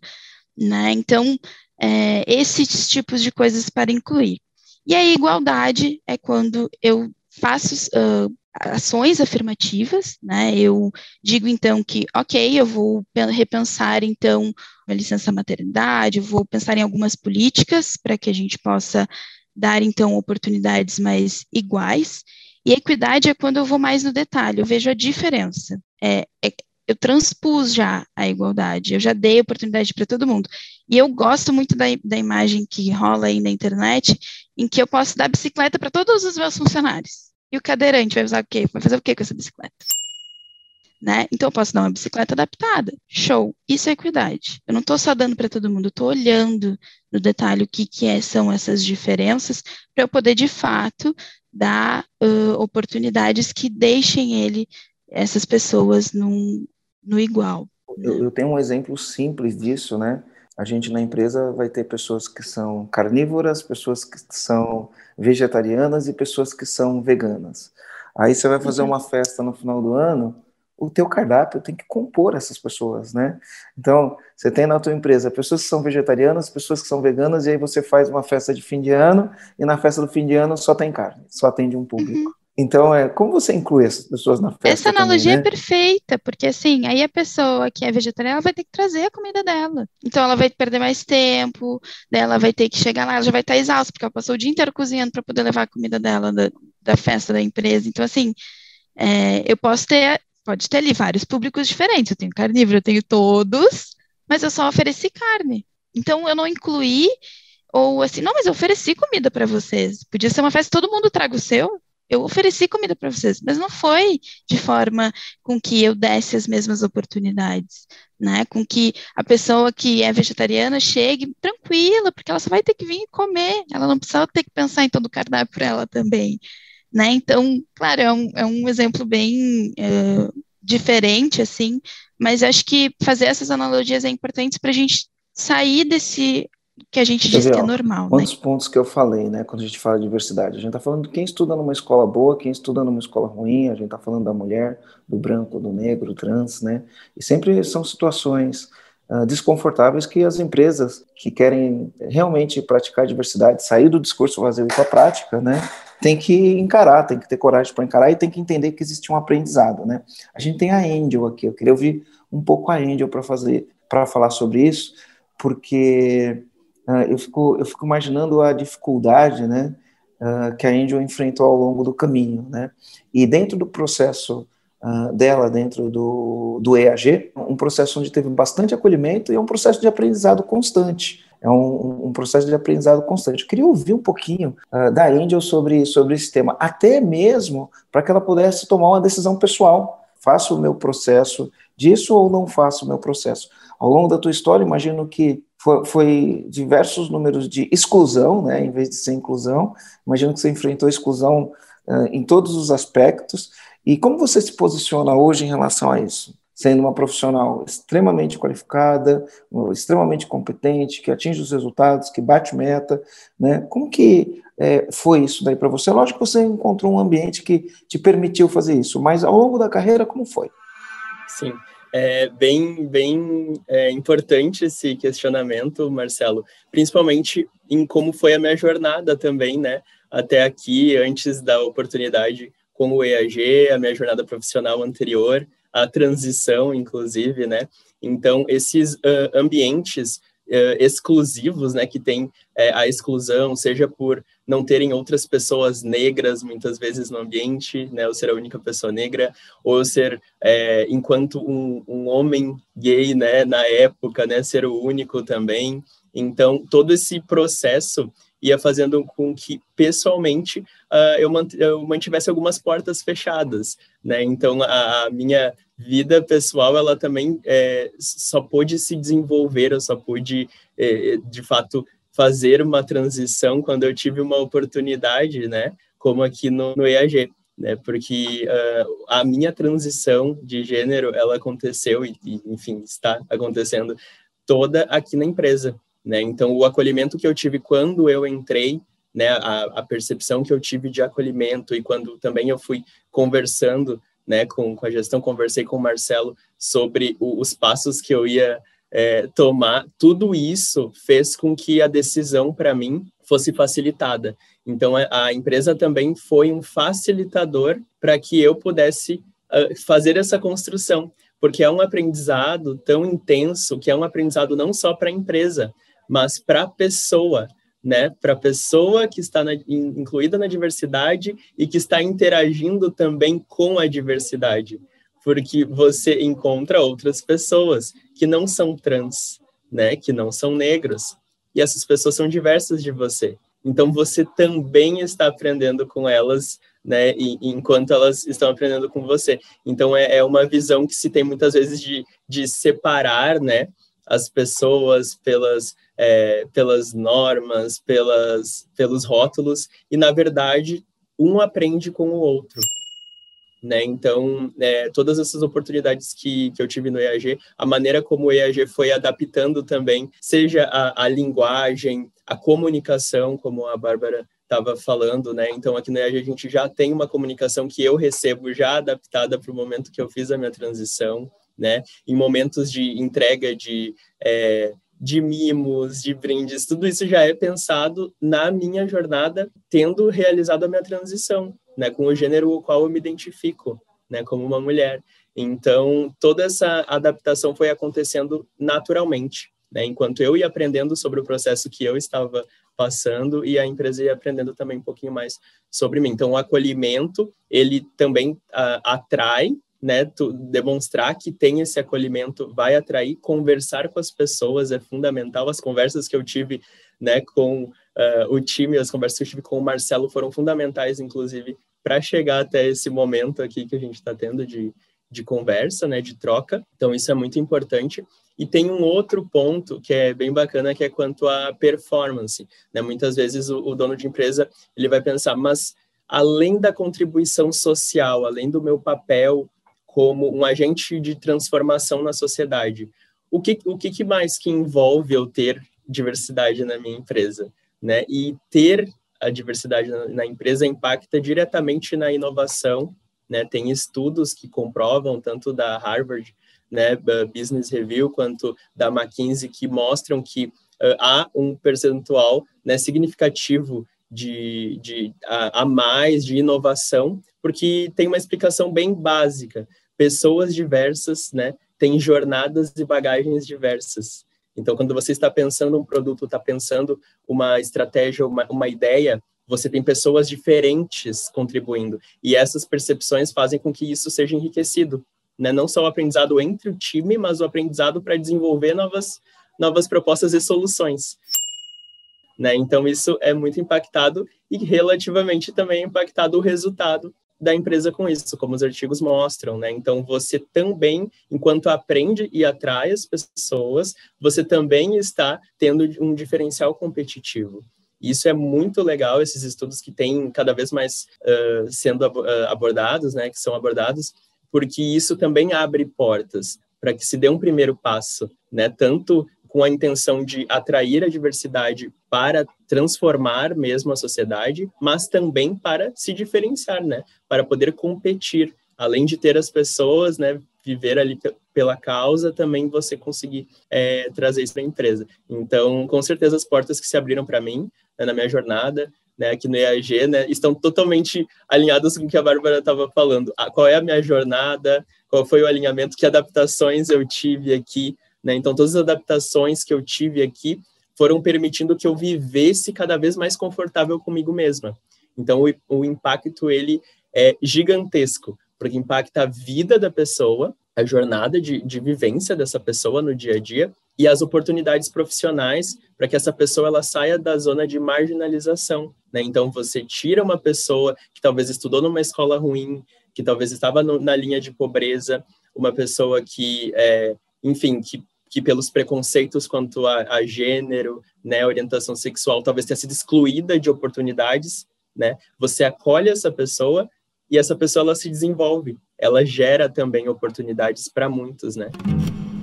né? Então, é, esses tipos de coisas para incluir. E a igualdade é quando eu faço uh, ações afirmativas, né? Eu digo então que, ok, eu vou repensar então a licença maternidade, eu vou pensar em algumas políticas para que a gente possa dar então oportunidades mais iguais. E equidade é quando eu vou mais no detalhe, eu vejo a diferença. É, é, eu transpus já a igualdade, eu já dei oportunidade para todo mundo. E eu gosto muito da, da imagem que rola aí na internet, em que eu posso dar bicicleta para todos os meus funcionários. E o cadeirante vai usar o quê? Vai fazer o quê com essa bicicleta? Né? Então eu posso dar uma bicicleta adaptada. Show. Isso é equidade. Eu não estou só dando para todo mundo, estou olhando no detalhe o que, que é, são essas diferenças para eu poder de fato dar uh, oportunidades que deixem ele essas pessoas num, no igual. Eu, eu tenho um exemplo simples disso, né? A gente na empresa vai ter pessoas que são carnívoras, pessoas que são vegetarianas e pessoas que são veganas. Aí você vai fazer uhum. uma festa no final do ano, o teu cardápio tem que compor essas pessoas, né? Então, você tem na tua empresa pessoas que são vegetarianas, pessoas que são veganas, e aí você faz uma festa de fim de ano, e na festa do fim de ano só tem carne, só atende um público. Uhum. Então, é, como você inclui essas pessoas na festa? Essa analogia também, é né? é perfeita, porque assim, aí a pessoa que é vegetariana vai ter que trazer a comida dela. Então, ela vai perder mais tempo, ela vai ter que chegar lá, ela já vai estar exausta, porque ela passou o dia inteiro cozinhando para poder levar a comida dela da, da festa da empresa. Então, assim, é, eu posso ter, pode ter ali vários públicos diferentes. Eu tenho carnívoro, eu tenho todos, mas eu só ofereci carne. Então, eu não incluí, ou assim, não, mas eu ofereci comida para vocês. Podia ser uma festa, todo mundo traga o seu eu ofereci comida para vocês, mas não foi de forma com que eu desse as mesmas oportunidades, né? Com que a pessoa que é vegetariana chegue tranquila, porque ela só vai ter que vir comer, ela não precisa ter que pensar em todo o cardápio para ela também, né? Então, claro, é um, é um exemplo bem uh, diferente, assim, mas acho que fazer essas analogias é importante para a gente sair desse que a gente diz que é normal. Quantos né? pontos que eu falei, né, quando a gente fala de diversidade? A gente está falando de quem estuda numa escola boa, quem estuda numa escola ruim, a gente está falando da mulher, do branco, do negro, trans, né? E sempre são situações uh, desconfortáveis que as empresas que querem realmente praticar diversidade, sair do discurso vazio e para a prática, né, tem que encarar, tem que ter coragem para encarar e tem que entender que existe um aprendizado, né? A gente tem a Angel aqui, eu queria ouvir um pouco a Angel para fazer, para falar sobre isso, porque eu, fico, eu fico imaginando a dificuldade né, uh, que a Angel enfrentou ao longo do caminho. Né? E dentro do processo uh, dela, dentro do, do EAG, um processo onde teve bastante acolhimento e é um processo de aprendizado constante. é um, um, processo de aprendizado constante. Eu queria ouvir um pouquinho da Angel sobre, sobre esse tema, até mesmo para que ela pudesse tomar uma decisão pessoal. Faço o meu processo disso ou não faço o meu processo? Ao longo da tua história, imagino que foi, foi, diversos números de exclusão, né, em vez de ser inclusão. Imagino que você enfrentou exclusão uh, em todos os aspectos. E como você se posiciona hoje em relação a isso? Sendo uma profissional extremamente qualificada, extremamente competente, que atinge os resultados, que bate meta, né? Como que é, foi isso daí para você? Lógico que você encontrou um ambiente que te permitiu fazer isso, mas ao longo da carreira, como foi? Sim, é bem, bem é, importante esse questionamento, Marcelo, principalmente em como foi a minha jornada também, né? Até aqui, antes da oportunidade com o EAG, a minha jornada profissional anterior, a transição, inclusive, né? Então, esses uh, ambientes uh, exclusivos, né, que tem uh, a exclusão, seja por não terem outras pessoas negras muitas vezes no ambiente, né, ou ser a única pessoa negra, ou ser é, enquanto um, um, homem gay, né, na época, né, ser o único também. Então todo esse processo ia fazendo com que pessoalmente uh, eu, mant eu, mantivesse algumas portas fechadas, né? Então a, a minha vida pessoal ela também é, só pôde se desenvolver, eu só pude é, de fato fazer uma transição quando eu tive uma oportunidade, né? Como aqui no, no EAG, né? Porque uh, a minha transição de gênero, ela aconteceu e, e, enfim, está acontecendo toda aqui na empresa, né? Então, o acolhimento que eu tive quando eu entrei, né? A, a percepção que eu tive de acolhimento e quando também eu fui conversando, né? Com, com a gestão, conversei com o Marcelo sobre o, os passos que eu ia é, tomar, tudo isso fez com que a decisão para mim fosse facilitada. Então, a, empresa também foi um facilitador para que eu pudesse uh, fazer essa construção, porque é um aprendizado tão intenso que é um aprendizado não só para a empresa, mas para a pessoa, né? Para a pessoa que está na, incluída na diversidade e que está interagindo também com a diversidade porque você encontra outras pessoas que não são trans, né, que não são negros, e essas pessoas são diversas de você. Então você também está aprendendo com elas, né, e, enquanto elas estão aprendendo com você. Então é, é uma visão que se tem muitas vezes de, de separar, né, as pessoas pelas é, pelas normas, pelas pelos rótulos e na verdade um aprende com o outro. Né? Então, é, todas essas oportunidades que, que eu tive no EAG, a maneira como o EAG foi adaptando também, seja a, a linguagem, a comunicação, como a Bárbara estava falando, né? Então, aqui no EAG a gente já tem uma comunicação que eu recebo já adaptada para o momento que eu fiz a minha transição, né? Em momentos de entrega de... É, de mimos, de brindes, tudo isso já é pensado na minha jornada, tendo realizado a minha transição, né, com o gênero o qual eu me identifico, né, como uma mulher. Então, toda essa adaptação foi acontecendo naturalmente, né, enquanto eu ia aprendendo sobre o processo que eu estava passando e a empresa ia aprendendo também um pouquinho mais sobre mim. Então, o acolhimento, ele também uh, atrai, né, tu, demonstrar que tem esse acolhimento vai atrair, conversar com as pessoas é fundamental. As conversas que eu tive, né, com uh, o time, as conversas que eu tive com o Marcelo foram fundamentais, inclusive, para chegar até esse momento aqui que a gente está tendo de, de conversa, né, de troca. Então, isso é muito importante. E tem um outro ponto que é bem bacana, que é quanto à performance. Né? Muitas vezes o, o dono de empresa ele vai pensar, mas além da contribuição social, além do meu papel como um agente de transformação na sociedade, o que, o que mais que envolve eu ter diversidade na minha empresa? Né? E ter a diversidade na, empresa impacta diretamente na inovação, né? Tem estudos que comprovam, tanto da Harvard, né, Business Review, quanto da McKinsey, que mostram que uh, há um percentual né, significativo de, de a, a, mais de inovação, porque tem uma explicação bem básica. Pessoas diversas, né, têm jornadas e bagagens diversas. Então, quando você está pensando um produto, está pensando uma estratégia, uma, uma ideia, você tem pessoas diferentes contribuindo. E essas percepções fazem com que isso seja enriquecido. Né? Não só o aprendizado entre o time, mas o aprendizado para desenvolver novas, novas propostas e soluções. Né? Então, isso é muito impactado e relativamente também impactado o resultado da empresa com isso, como os artigos mostram, né? Então, você também, enquanto aprende e atrai as pessoas, você também está tendo um diferencial competitivo. Isso é muito legal, esses estudos que têm cada vez mais uh, sendo abordados, né, que são abordados, porque isso também abre portas para que se dê um primeiro passo, né, tanto com a intenção de atrair a diversidade para transformar mesmo a sociedade, mas também para se diferenciar, né? Para poder competir, além de ter as pessoas, né? Viver ali pela causa, também você conseguir é, trazer isso para a empresa. Então, com certeza, as portas que se abriram para mim né, na minha jornada, né, aqui no EAG, né, estão totalmente alinhadas com o que a Bárbara estava falando. Qual é a minha jornada? Qual foi o alinhamento? Que adaptações eu tive aqui? Né? Então, todas as adaptações que eu tive aqui foram permitindo que eu vivesse cada vez mais confortável comigo mesma. Então, o, o impacto, ele é gigantesco, porque impacta a vida da pessoa, a jornada de, de vivência dessa pessoa no dia a dia e as oportunidades profissionais para que essa pessoa ela saia da zona de marginalização. Né? Então, você tira uma pessoa que talvez estudou numa escola ruim, que talvez estava no, na linha de pobreza, uma pessoa que, é, enfim, que que pelos preconceitos quanto a, a, gênero, né, orientação sexual, talvez tenha sido excluída de oportunidades, né? Você acolhe essa pessoa e essa pessoa ela se desenvolve, ela gera também oportunidades para muitos, né?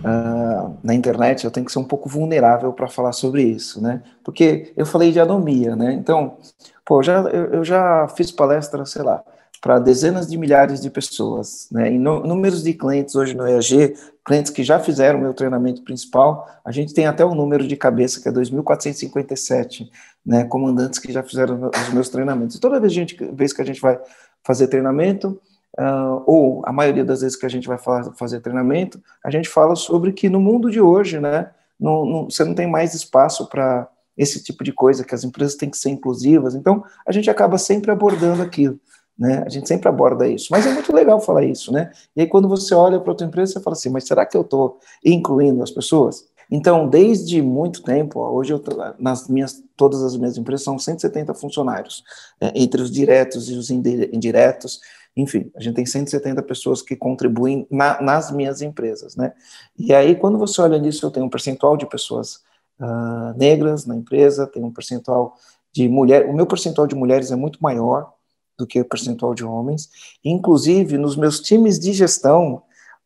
Uh, na internet eu tenho que ser um pouco vulnerável para falar sobre isso, né? Porque eu falei de anomia, né? Então, pô, já, eu, eu já fiz palestra, sei lá, para dezenas de milhares de pessoas. Né? Em números de clientes hoje no EAG, clientes que já fizeram o meu treinamento principal, a gente tem até o número de cabeça, que é 2.457 né, comandantes que já fizeram os meus treinamentos. E toda vez, gente, vez que a gente vai fazer treinamento, uh, ou a maioria das vezes que a gente vai fazer treinamento, a gente fala sobre que no mundo de hoje, né, você não tem mais espaço para esse tipo de coisa, que as empresas têm que ser inclusivas. Então, a gente acaba sempre abordando aquilo. Né? A gente sempre aborda isso, mas é muito legal falar isso, né? E aí quando você olha para outra empresa, você fala assim, mas será que eu estou incluindo as pessoas? Então, desde muito tempo, hoje eu, nas minhas, todas as minhas empresas são 170 funcionários, né? entre os diretos e os indiretos, enfim, a gente tem 170 pessoas que contribuem na, nas minhas empresas, né? E aí, quando você olha nisso, eu tenho um percentual de pessoas uh, negras na empresa, tenho um percentual de mulheres, o meu percentual de mulheres é muito maior, do que o percentual de homens. Inclusive, nos meus times de gestão,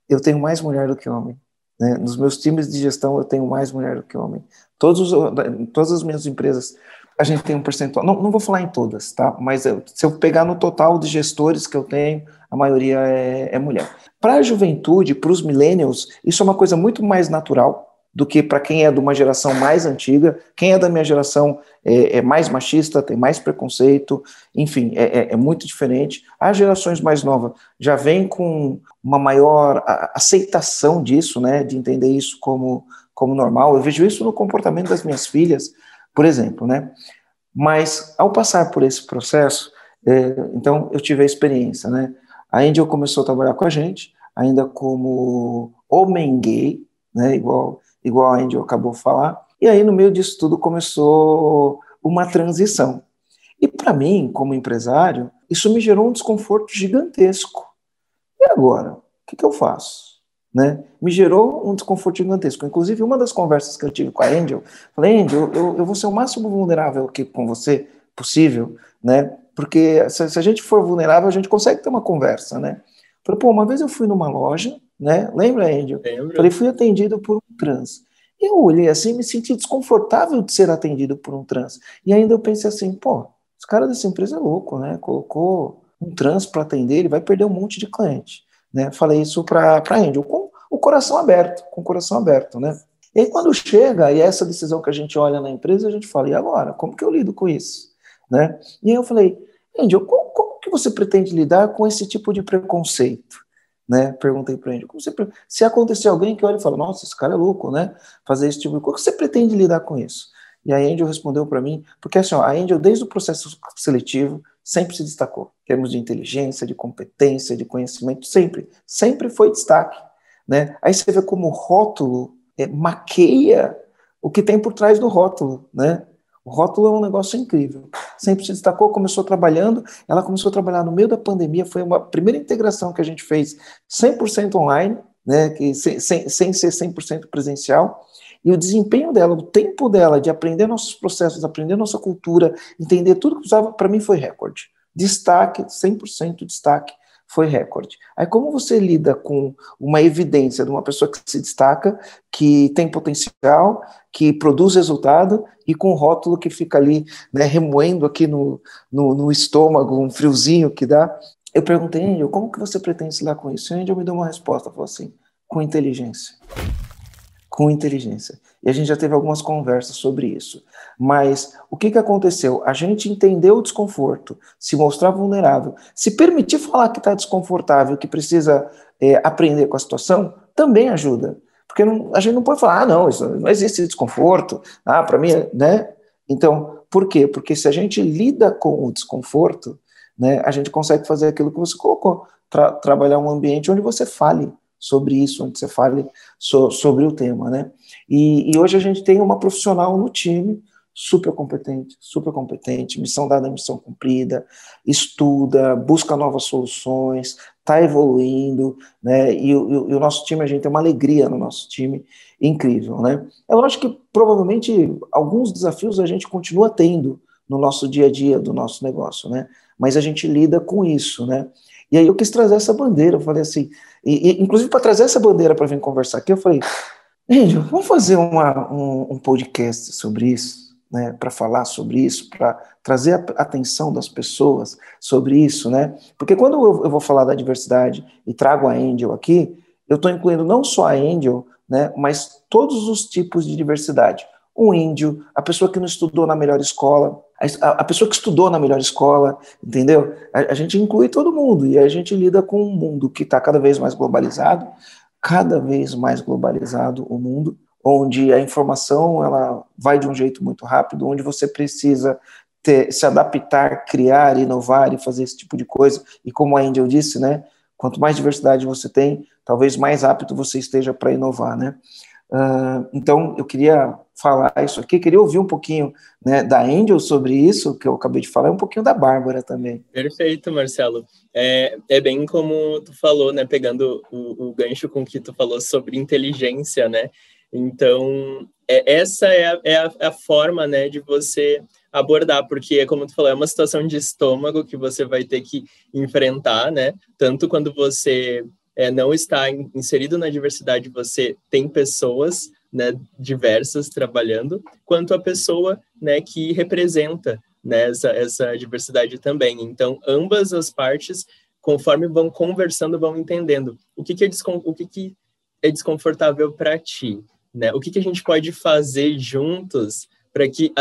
eu tenho mais mulher do que homem. Né? Nos meus times de gestão, eu tenho mais mulher do que homem. Todos os, todas as minhas empresas, a gente tem um percentual. Não, não vou falar em todas, tá? Mas eu, se eu pegar no total de gestores que eu tenho, a maioria é, é mulher. Para a juventude, para os millennials, isso é uma coisa muito mais natural do que para quem é de uma geração mais antiga. Quem é da minha geração é, é mais machista, tem mais preconceito, enfim, é, é, é, muito diferente. As gerações mais novas já vêm com uma maior aceitação disso, né, de entender isso como, como normal. Eu vejo isso no comportamento das minhas filhas, por exemplo, né. Mas ao passar por esse processo, é, então eu tive a experiência, né. A Angel começou a trabalhar com a gente, ainda como homem gay, né, igual igual a Angel acabou de falar. E aí, no meio disso tudo, começou uma transição. E para mim, como empresário, isso me gerou um desconforto gigantesco. E agora? O que, que eu faço? Né? Me gerou um desconforto gigantesco. Inclusive, uma das conversas que eu tive com a Angel, falei, Angel, eu, eu vou ser o máximo vulnerável aqui com você possível, né? Porque se, se a gente for vulnerável, a gente consegue ter uma conversa, né? Falei, pô, uma vez eu fui numa loja, né? Lembra, Angel? Lembro. Falei, fui atendido por um trans. Eu olhei assim me senti desconfortável de ser atendido por um trans. E ainda eu pensei assim, pô, esse cara dessa empresa é louco, né? Colocou um trans para atender, ele vai perder um monte de cliente. Né? Falei isso para a Angel, com o coração aberto, com o coração aberto, né? E aí quando chega, e é essa decisão que a gente olha na empresa, a gente fala, e agora? Como que eu lido com isso? Né? E aí eu falei, Angel, como, como que você pretende lidar com esse tipo de preconceito? Né? Perguntei para ele, como você, se acontecer alguém que olha e fala, nossa, esse cara é louco, né? Fazer esse tipo de coisa, como você pretende lidar com isso? E a Angel respondeu para mim, porque assim, ó, a Angel, desde o processo seletivo, sempre se destacou, em termos de inteligência, de competência, de conhecimento, sempre, sempre foi destaque, né? Aí você vê como o rótulo é, maqueia o que tem por trás do rótulo, né? Rótulo é um negócio incrível. Sempre se destacou, começou trabalhando, ela começou a trabalhar no meio da pandemia, foi uma primeira integração que a gente fez 100% online, né, que, sem, sem, sem ser 100% presencial, e o desempenho dela, o tempo dela de aprender nossos processos, aprender nossa cultura, entender tudo que usava, para mim foi recorde. Destaque, 100% destaque foi recorde. Aí, como você lida com uma evidência de uma pessoa que se destaca, que tem potencial, que produz resultado, e com um rótulo que fica ali, né, remoendo aqui no, no, no estômago, um friozinho que dá. Eu perguntei, Angel, como que você pretende lidar com isso? E Angel me deu uma resposta, falou assim, com inteligência. Com inteligência. E a gente já teve algumas conversas sobre isso. Mas o que, que aconteceu? A gente entendeu o desconforto, se mostrar vulnerável, se permitir falar que está desconfortável, que precisa é, aprender com a situação, também ajuda. Porque não, a gente não pode falar, ah, não, isso, não existe desconforto, ah, para mim, né? Então, por quê? Porque se a gente lida com o desconforto, né, a gente consegue fazer aquilo que você colocou, tra trabalhar um ambiente onde você fale sobre isso, onde você fale so sobre o tema, né? E, e, hoje a gente tem uma profissional no time super competente, super competente, missão dada, missão cumprida, estuda, busca novas soluções, está evoluindo, né? E, e, e, o nosso time, a gente tem uma alegria no nosso time incrível, né? É lógico que provavelmente alguns desafios a gente continua tendo no nosso dia a dia do nosso negócio, né? Mas a gente lida com isso, né? E aí eu quis trazer essa bandeira, eu falei assim, e, e inclusive para trazer essa bandeira para vir conversar aqui, eu falei, Índio, vamos fazer uma, um, um podcast sobre isso, né, para falar sobre isso, para trazer a atenção das pessoas sobre isso, né? Porque quando eu, eu vou falar da diversidade e trago a Angel aqui, eu estou incluindo não só a Angel, né, mas todos os tipos de diversidade. O índio, a pessoa que não estudou na melhor escola, a, a pessoa que estudou na melhor escola, entendeu? A, a, gente inclui todo mundo e a gente lida com um mundo que está cada vez mais globalizado, cada vez mais globalizado o mundo, onde a informação ela vai de um jeito muito rápido, onde você precisa ter, se adaptar, criar, inovar e fazer esse tipo de coisa. E como a Angel disse, né? Quanto mais diversidade você tem, talvez mais apto você esteja para inovar, né? Uh, então, eu queria falar isso aqui, queria ouvir um pouquinho né, da Angel sobre isso, que eu acabei de falar, e um pouquinho da Bárbara também. Perfeito, Marcelo. É, é bem como tu falou, né, pegando o, o gancho com que tu falou sobre inteligência, né? Então, é, essa é a, é a, é a forma, né, de você abordar, porque, como tu falou, é uma situação de estômago que você vai ter que enfrentar, né? Tanto quando você é, não está inserido na diversidade, você tem pessoas né, diversas trabalhando, quanto a pessoa né, que representa né, essa, essa diversidade também. Então, ambas as partes, conforme vão conversando, vão entendendo o que, que, é, o que, que é desconfortável para ti, né? O que, que a gente pode fazer juntos para que,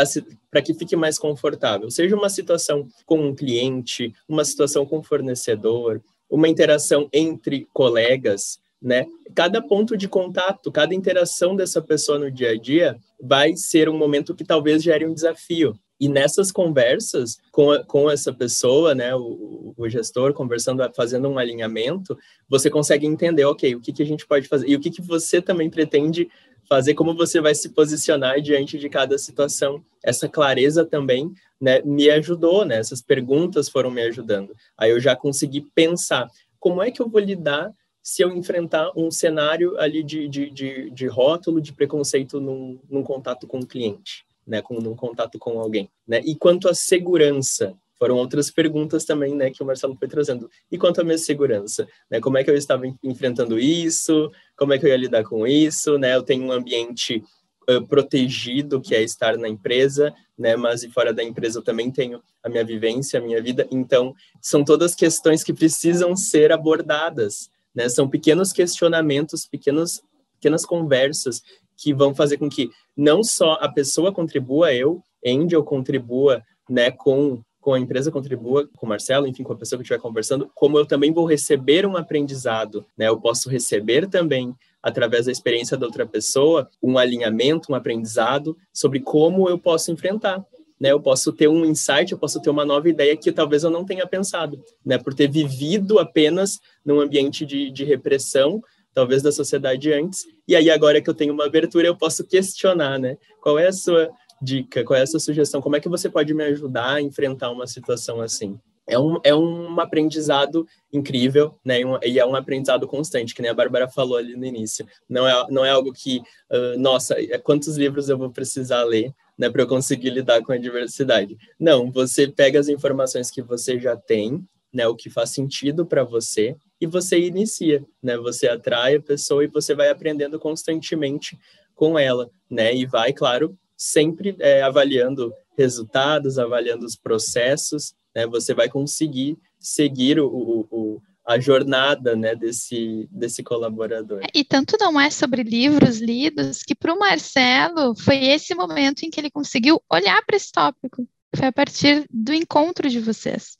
para que fique mais confortável. Seja uma situação com um cliente, uma situação com um fornecedor, uma interação entre colegas, né? Cada ponto de contato, cada interação dessa pessoa no dia a dia vai ser um momento que talvez gere um desafio. E nessas conversas com, a, com essa pessoa, né, o, o, gestor conversando, fazendo um alinhamento, você consegue entender, ok, o que, que a gente pode fazer e o que, que você também pretende fazer, como você vai se posicionar diante de cada situação. Essa clareza também né, me ajudou, né? Essas perguntas foram me ajudando. Aí eu já consegui pensar como é que eu vou lidar se eu enfrentar um cenário ali de, de, de, de rótulo, de preconceito num, num contato com o um cliente, né? Com, num contato com alguém, né? E quanto à segurança, foram outras perguntas também, né, que o Marcelo foi trazendo. E quanto à minha segurança, né, como é que eu estava enfrentando isso, como é que eu ia lidar com isso, né, eu tenho um ambiente uh, protegido, que é estar na empresa, né, mas e fora da empresa eu também tenho a minha vivência, a minha vida, então são todas questões que precisam ser abordadas, né, são pequenos questionamentos, pequenos, pequenas conversas que vão fazer com que não só a pessoa contribua, eu, Angel, contribua né, com com a empresa contribua, com o Marcelo, enfim, com a pessoa que estiver conversando, como eu também vou receber um aprendizado, né? Eu posso receber também através da experiência da outra pessoa, um alinhamento, um aprendizado sobre como eu posso enfrentar. Né, eu posso ter um insight, eu posso ter uma nova ideia que talvez eu não tenha pensado, né, por ter vivido apenas num ambiente de, de repressão, talvez da sociedade antes, e aí agora que eu tenho uma abertura, eu posso questionar, né, qual é a sua dica, qual é a sua sugestão? Como é que você pode me ajudar a enfrentar uma situação assim? É um, é um aprendizado incrível, né? E é um aprendizado constante, que nem a Bárbara falou ali no início. Não é, não é algo que, uh, nossa, quantos livros eu vou precisar ler, né, para eu conseguir lidar com a diversidade? Não, você pega as informações que você já tem, né, o que faz sentido para você, e você inicia, né? Você atrai a pessoa e você vai aprendendo constantemente com ela, né? E vai, claro, sempre é, avaliando resultados, avaliando os processos, né? Você vai conseguir seguir o, o, o a jornada né, desse, desse colaborador. E tanto não é sobre livros lidos que para o Marcelo foi esse momento em que ele conseguiu olhar para esse tópico. Foi a partir do encontro de vocês.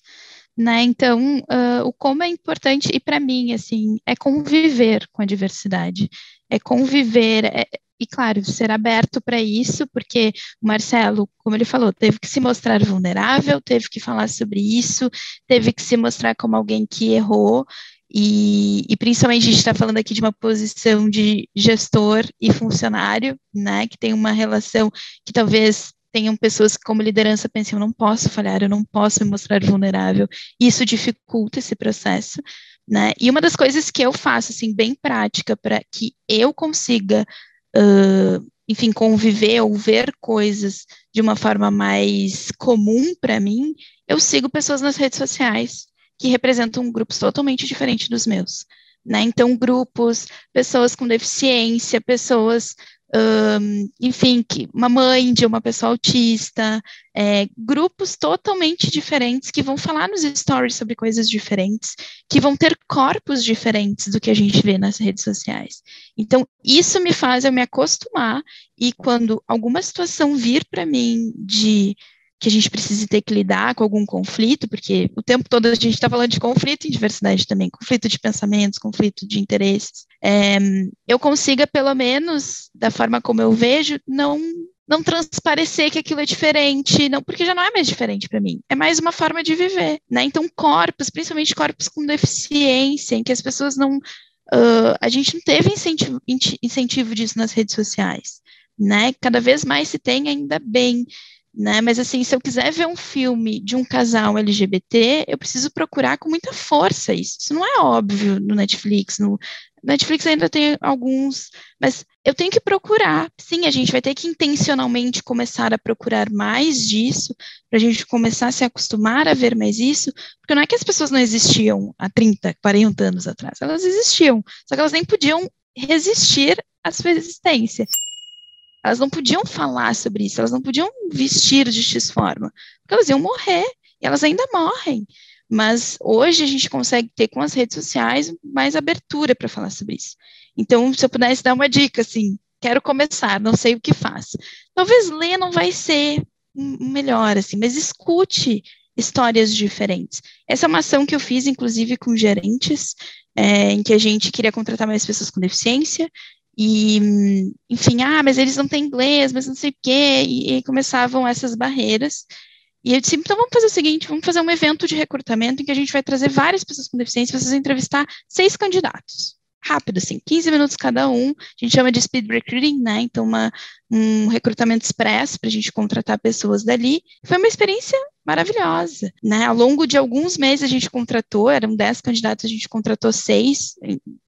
Né? Então, uh, o como é importante, e para mim, assim, é conviver com a diversidade, é conviver, é, e claro, ser aberto para isso, porque o Marcelo, como ele falou, teve que se mostrar vulnerável, teve que falar sobre isso, teve que se mostrar como alguém que errou, e, e principalmente a gente está falando aqui de uma posição de gestor e funcionário, né, que tem uma relação que talvez tenham pessoas que, como liderança, pensam, eu não posso falhar, eu não posso me mostrar vulnerável. Isso dificulta esse processo, né? E uma das coisas que eu faço, assim, bem prática, para que eu consiga, uh, enfim, conviver ou ver coisas de uma forma mais comum para mim, eu sigo pessoas nas redes sociais que representam grupos totalmente diferentes dos meus. Né? Então, grupos, pessoas com deficiência, pessoas um, enfim, que uma mãe de uma pessoa autista, é, grupos totalmente diferentes que vão falar nos stories sobre coisas diferentes, que vão ter corpos diferentes do que a gente vê nas redes sociais. Então, isso me faz eu me acostumar e quando alguma situação vir para mim de que a gente precise ter que lidar com algum conflito, porque o tempo todo a gente está falando de conflito em diversidade também, conflito de pensamentos, conflito de interesses. É, eu consiga, pelo menos, da forma como eu vejo, não não transparecer que aquilo é diferente, não, porque já não é mais diferente para mim. É mais uma forma de viver, né? Então, corpos, principalmente corpos com deficiência, em que as pessoas não Uh, a gente não teve incentivo, incentivo disso nas redes sociais, né? Cada vez mais se tem, ainda bem né? Mas assim, se eu quiser ver um filme de um casal LGBT, eu preciso procurar com muita força isso. Isso não é óbvio no Netflix. No Netflix ainda tem alguns, mas eu tenho que procurar. Sim, a gente vai ter que intencionalmente começar a procurar mais disso, para a gente começar a se acostumar a ver mais isso, porque não é que as pessoas não existiam há 30, 40 anos atrás, elas existiam, só que elas nem podiam resistir à sua existência. Elas não podiam falar sobre isso, elas não podiam vestir de X forma, porque elas iam morrer, e elas ainda morrem. Mas hoje a gente consegue ter com as redes sociais mais abertura para falar sobre isso. Então, se eu pudesse dar uma dica, assim, quero começar, não sei o que faço. Talvez ler não vai ser melhor, assim, mas escute histórias diferentes. Essa é uma ação que eu fiz, inclusive, com gerentes, é, em que a gente queria contratar mais pessoas com deficiência, e, enfim, ah, mas eles não têm inglês, mas não sei o quê, e, e começavam essas barreiras. E eu disse, então vamos fazer o seguinte, vamos fazer um evento de recrutamento em que a gente vai trazer várias pessoas com deficiência, vocês entrevistar seis candidatos. Rápido, assim, 15 minutos cada um, a gente chama de speed recruiting, né, então uma, um recrutamento expresso para a gente contratar pessoas dali. Foi uma experiência maravilhosa, né? Ao longo de alguns meses a gente contratou, eram dez candidatos, a gente contratou seis,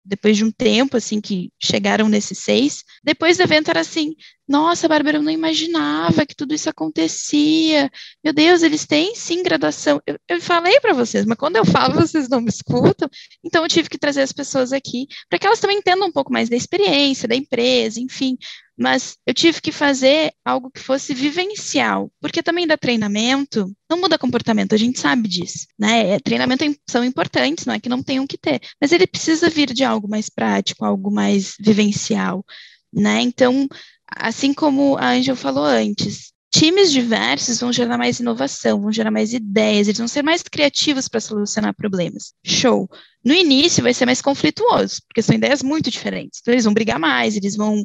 depois de um tempo, assim, que chegaram nesses seis. Depois do evento era assim, nossa, Bárbara, eu não imaginava que tudo isso acontecia. Meu Deus, eles têm sim graduação. Eu, eu falei para vocês, mas quando eu falo, vocês não me escutam. Então eu tive que trazer as pessoas aqui para que elas também entendam um pouco mais da experiência, da empresa, enfim mas eu tive que fazer algo que fosse vivencial, porque também dá treinamento, não muda comportamento, a gente sabe disso, né? É, treinamento são importantes, não é que não tenham que ter, mas ele precisa vir de algo mais prático, algo mais vivencial, né? Então, assim como a Angel falou antes, times diversos vão gerar mais inovação, vão gerar mais ideias, eles vão ser mais criativos para solucionar problemas. Show. No início vai ser mais conflituoso, porque são ideias muito diferentes. Então, eles vão brigar mais, eles vão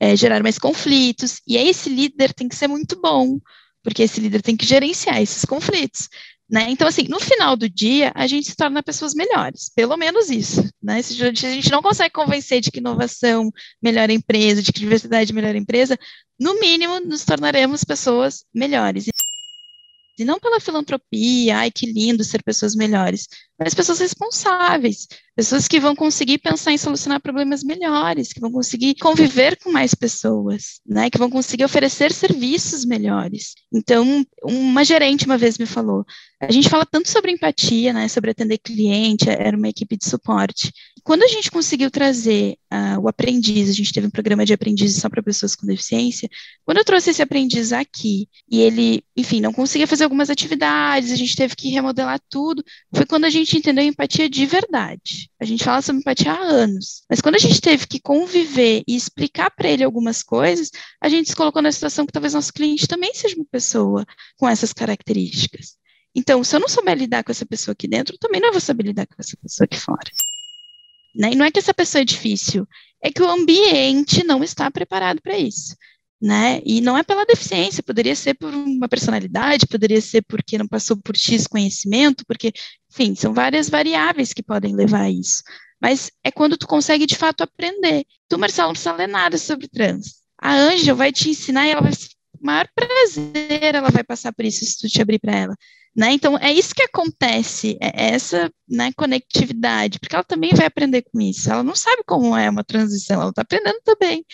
é, gerar mais conflitos. E aí esse líder tem que ser muito bom, porque esse líder tem que gerenciar esses conflitos. Né? Então, assim, no final do dia, a gente se torna pessoas melhores, pelo menos isso. Né? Se a gente não consegue convencer de que inovação melhora a empresa, de que diversidade melhora a empresa, no mínimo, nos tornaremos pessoas melhores e não pela filantropia, ai que lindo ser pessoas melhores, mas pessoas responsáveis, pessoas que vão conseguir pensar em solucionar problemas melhores, que vão conseguir conviver com mais pessoas, né, que vão conseguir oferecer serviços melhores. Então, uma gerente uma vez me falou, a gente fala tanto sobre empatia, né, sobre atender cliente, era uma equipe de suporte. Quando a gente conseguiu trazer uh, o aprendiz, a gente teve um programa de aprendizes só para pessoas com deficiência, quando eu trouxe esse aprendiz aqui e ele, enfim, não conseguia fazer algumas atividades, a gente teve que remodelar tudo, foi quando a gente entendeu a empatia de verdade. A gente fala sobre empatia há anos, mas quando a gente teve que conviver e explicar para ele algumas coisas, a gente se colocou na situação que talvez nosso cliente também seja uma pessoa com essas características. Então, se eu não souber lidar com essa pessoa aqui dentro, também não vou saber lidar com essa pessoa aqui fora. Né? E não é que essa pessoa é difícil, é que o ambiente não está preparado para isso. Né? E não é pela deficiência, poderia ser por uma personalidade, poderia ser porque não passou por X conhecimento, porque, enfim, são várias variáveis que podem levar a isso. Mas é quando tu consegue de fato aprender. Tu, Marcelo, não precisa ler nada sobre trans. A Ângela vai te ensinar e ela vai maior prazer ela vai passar por isso se tu te abrir para ela. Né? Então, é isso que acontece, é essa né, conectividade, porque ela também vai aprender com isso. Ela não sabe como é uma transição, ela está aprendendo também.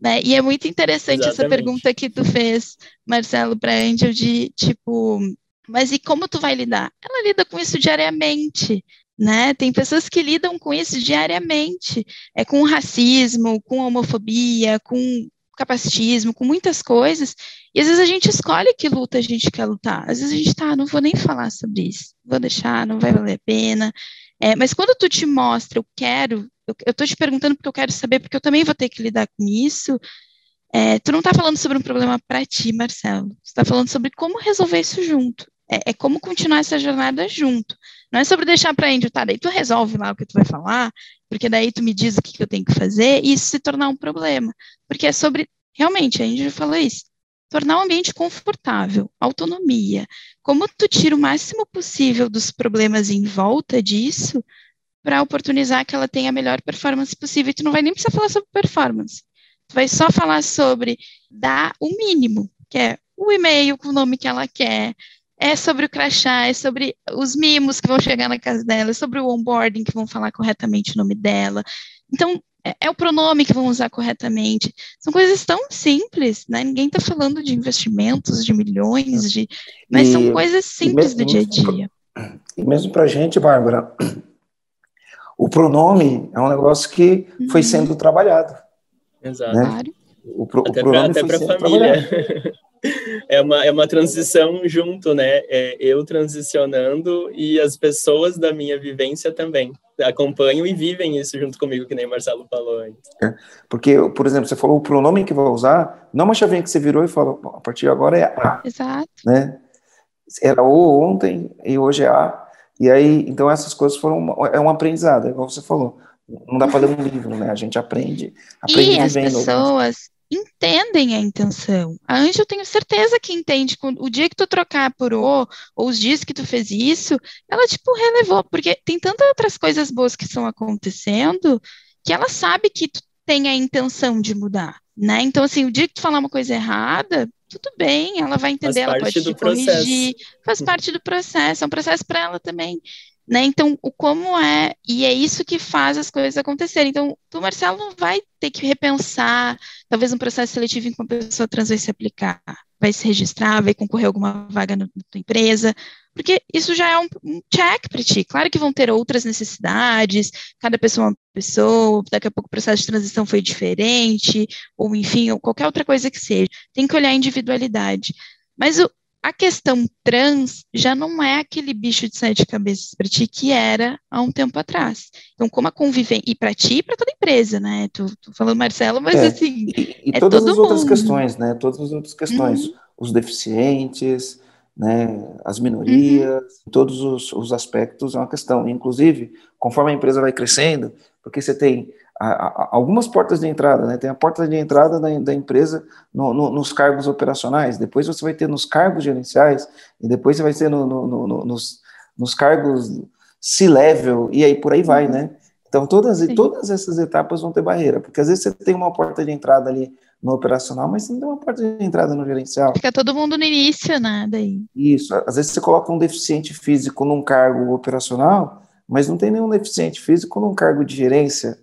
Né? E é muito interessante Exatamente. essa pergunta que tu fez, Marcelo, para a Angel, de tipo, mas e como tu vai lidar? Ela lida com isso diariamente. Né? Tem pessoas que lidam com isso diariamente, é com racismo, com homofobia, com capacitismo, com muitas coisas, e às vezes a gente escolhe que luta a gente quer lutar. Às vezes a gente tá, não vou nem falar sobre isso, vou deixar, não vai valer a pena. É, mas quando tu te mostra, eu quero, eu, tô te perguntando porque eu quero saber, porque eu também vou ter que lidar com isso. É, tu não tá falando sobre um problema para ti, Marcelo. Tu tá falando sobre como resolver isso junto. É, é, como continuar essa jornada junto. Não é sobre deixar para Índio, tá? Daí tu resolve lá o que tu vai falar, porque daí tu me diz o que, que eu tenho que fazer, e isso se tornar um problema. Porque é sobre, realmente, a Índio falou isso, tornar o ambiente confortável, autonomia. Como tu tira o máximo possível dos problemas em volta disso, para oportunizar que ela tenha a melhor performance possível. E tu não vai nem precisar falar sobre performance. Tu vai só falar sobre dar o mínimo, que é o e-mail com o nome que ela quer, é sobre o crachá, é sobre os mimos que vão chegar na casa dela, é sobre o onboarding que vão falar corretamente o nome dela. Então, é, é o pronome que vão usar corretamente. São coisas tão simples, né? Ninguém está falando de investimentos de milhões, de, mas e, são coisas simples mesmo, do dia a dia. E mesmo para a gente, Bárbara, o pronome é um negócio que uhum. foi sendo trabalhado. Exato. Né? O, pro, até o pronome pra, até para a família. é uma, é uma transição junto, né? É eu transicionando e as pessoas da minha vivência também acompanham e vivem isso junto comigo, que nem o Marcelo falou antes. É, porque, por exemplo, você falou o pronome que vai usar, não é uma chavinha que você virou e falou, a partir de agora é a. Exato. Né? Era o ontem e hoje é a. E aí, então essas coisas foram, é um aprendizado, é igual você falou. Não dá para ler um livro, né? A gente aprende, aprende e vivendo. as pessoas entendem a intenção. A Anja, eu tenho certeza que entende. O dia que tu trocar por o, ou os dias que tu fez isso, ela, tipo, relevou, porque tem tantas outras coisas boas que estão acontecendo que ela sabe que tu tem a intenção de mudar, né? Então, assim, o dia que tu falar uma coisa errada, tudo bem, ela vai entender, ela pode te corrigir, faz parte do processo, é um processo para ela também. Né? Então, o como é, e é isso que faz as coisas acontecerem. Então, o Marcelo não vai ter que repensar, talvez um processo seletivo em que uma pessoa trans vai se aplicar, vai se registrar, vai concorrer a alguma vaga na tua empresa, porque isso já é um, um check para ti. Claro que vão ter outras necessidades, cada pessoa é uma pessoa, daqui a pouco o processo de transição foi diferente, ou enfim, ou qualquer outra coisa que seja. Tem que olhar a individualidade. Mas o, a questão trans já não é aquele bicho de sete cabeças para ti que era há um tempo atrás. Então, como a convivência, e para ti e para toda empresa, né? Tu, tu falando Marcelo, mas é, assim. E, e é todas as outras questões, né? Todas as outras questões. Uhum. Os deficientes, né? As minorias, uhum. todos os, os aspectos é uma questão. Inclusive, conforme a empresa vai crescendo, porque você tem algumas portas de entrada, né? Tem a porta de entrada da, da empresa no, no, nos cargos operacionais, depois você vai ter nos cargos gerenciais, e depois você vai ter no, nos, nos cargos C-level, e aí por aí vai, né? Então, todas, todas essas etapas vão ter barreira, porque às vezes você tem uma porta de entrada ali no operacional, mas você não tem uma porta de entrada no gerencial. Fica todo mundo no início, né? Daí. Isso, às vezes você coloca um deficiente físico num cargo operacional, mas não tem nenhum deficiente físico num cargo de gerência,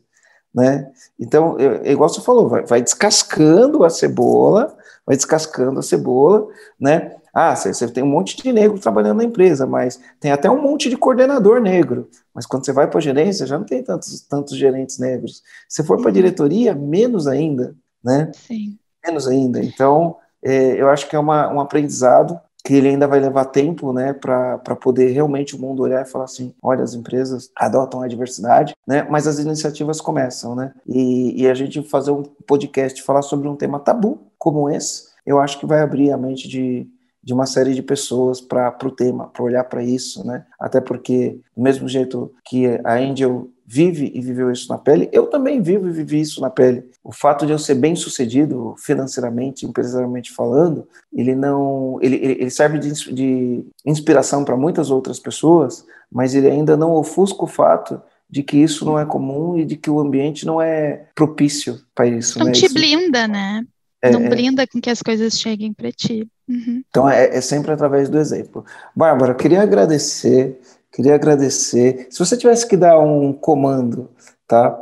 né? Então, é, igual você falou, vai, vai descascando a cebola, vai descascando a cebola, né? Ah, você, você, tem um monte de negro trabalhando na empresa, mas tem até um monte de coordenador negro. Mas quando você vai para a gerência, já não tem tantos, tantos gerentes negros. Se for para a diretoria, menos ainda, né? Sim. Menos ainda. Então, é, eu acho que é uma, um aprendizado que ele ainda vai levar tempo, né, para poder realmente o mundo olhar e falar assim, olha, as empresas adotam a diversidade, né, mas as iniciativas começam, né, e, e a gente fazer um podcast falar sobre um tema tabu como esse, eu acho que vai abrir a mente de, de uma série de pessoas para o tema, para olhar para isso, né? Até porque, do mesmo jeito que a Angel vive e viveu isso na pele, eu também vivo e vivi isso na pele. O fato de eu ser bem sucedido financeiramente, empresarialmente falando, ele não, ele, ele serve de, de inspiração para muitas outras pessoas, mas ele ainda não ofusca o fato de que isso não é comum e de que o ambiente não é propício para isso. Não né? te isso... blinda, né? É, não é. blinda com que as coisas cheguem para ti. Uhum. Então é, é, sempre através do exemplo. Bárbara, queria agradecer, queria agradecer. Se você tivesse que dar um comando, tá,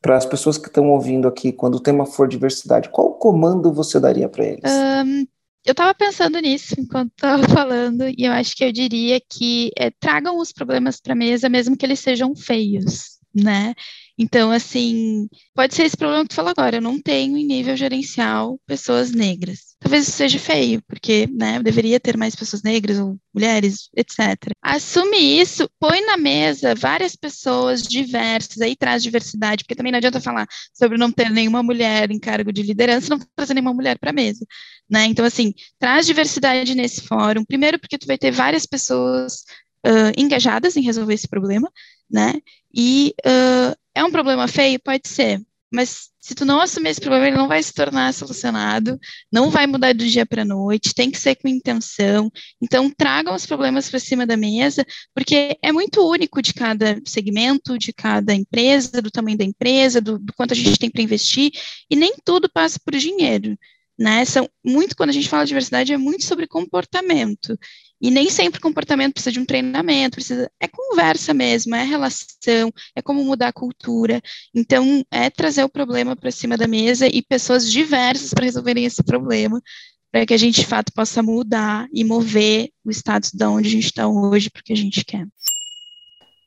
para as pessoas que estão ouvindo aqui, quando o tema for diversidade, qual comando você daria para eles? Um, eu estava pensando nisso enquanto estava falando e eu acho que eu diria que é, tragam os problemas para a mesa, mesmo que eles sejam feios, né? Então, assim, pode ser esse problema que tu falou agora. Eu não tenho em nível gerencial pessoas negras. Talvez isso seja feio, porque, né, deveria ter mais pessoas negras ou mulheres, etc. Assume isso, põe na mesa várias pessoas diversas, aí traz diversidade, porque também não adianta falar sobre não ter nenhuma mulher em cargo de liderança, não trazer nenhuma mulher para a mesa, né? Então, assim, traz diversidade nesse fórum. Primeiro, porque tu vai ter várias pessoas uh, engajadas em resolver esse problema, né? E uh, é um problema feio? Pode ser. Mas se tu não assumir esse problema, ele não vai se tornar solucionado, não vai mudar do dia para a noite, tem que ser com intenção. Então, tragam os problemas para cima da mesa, porque é muito único de cada segmento, de cada empresa, do tamanho da empresa, do, do quanto a gente tem para investir, e nem tudo passa por dinheiro. Né? São muito, quando a gente fala de diversidade, é muito sobre comportamento. E nem sempre comportamento precisa de um treinamento, precisa é conversa mesmo, é relação, é como mudar a cultura. Então, é trazer o problema para cima da mesa e pessoas diversas para resolverem esse problema, para que a gente de fato possa mudar e mover o status de onde a gente está hoje para o que a gente quer.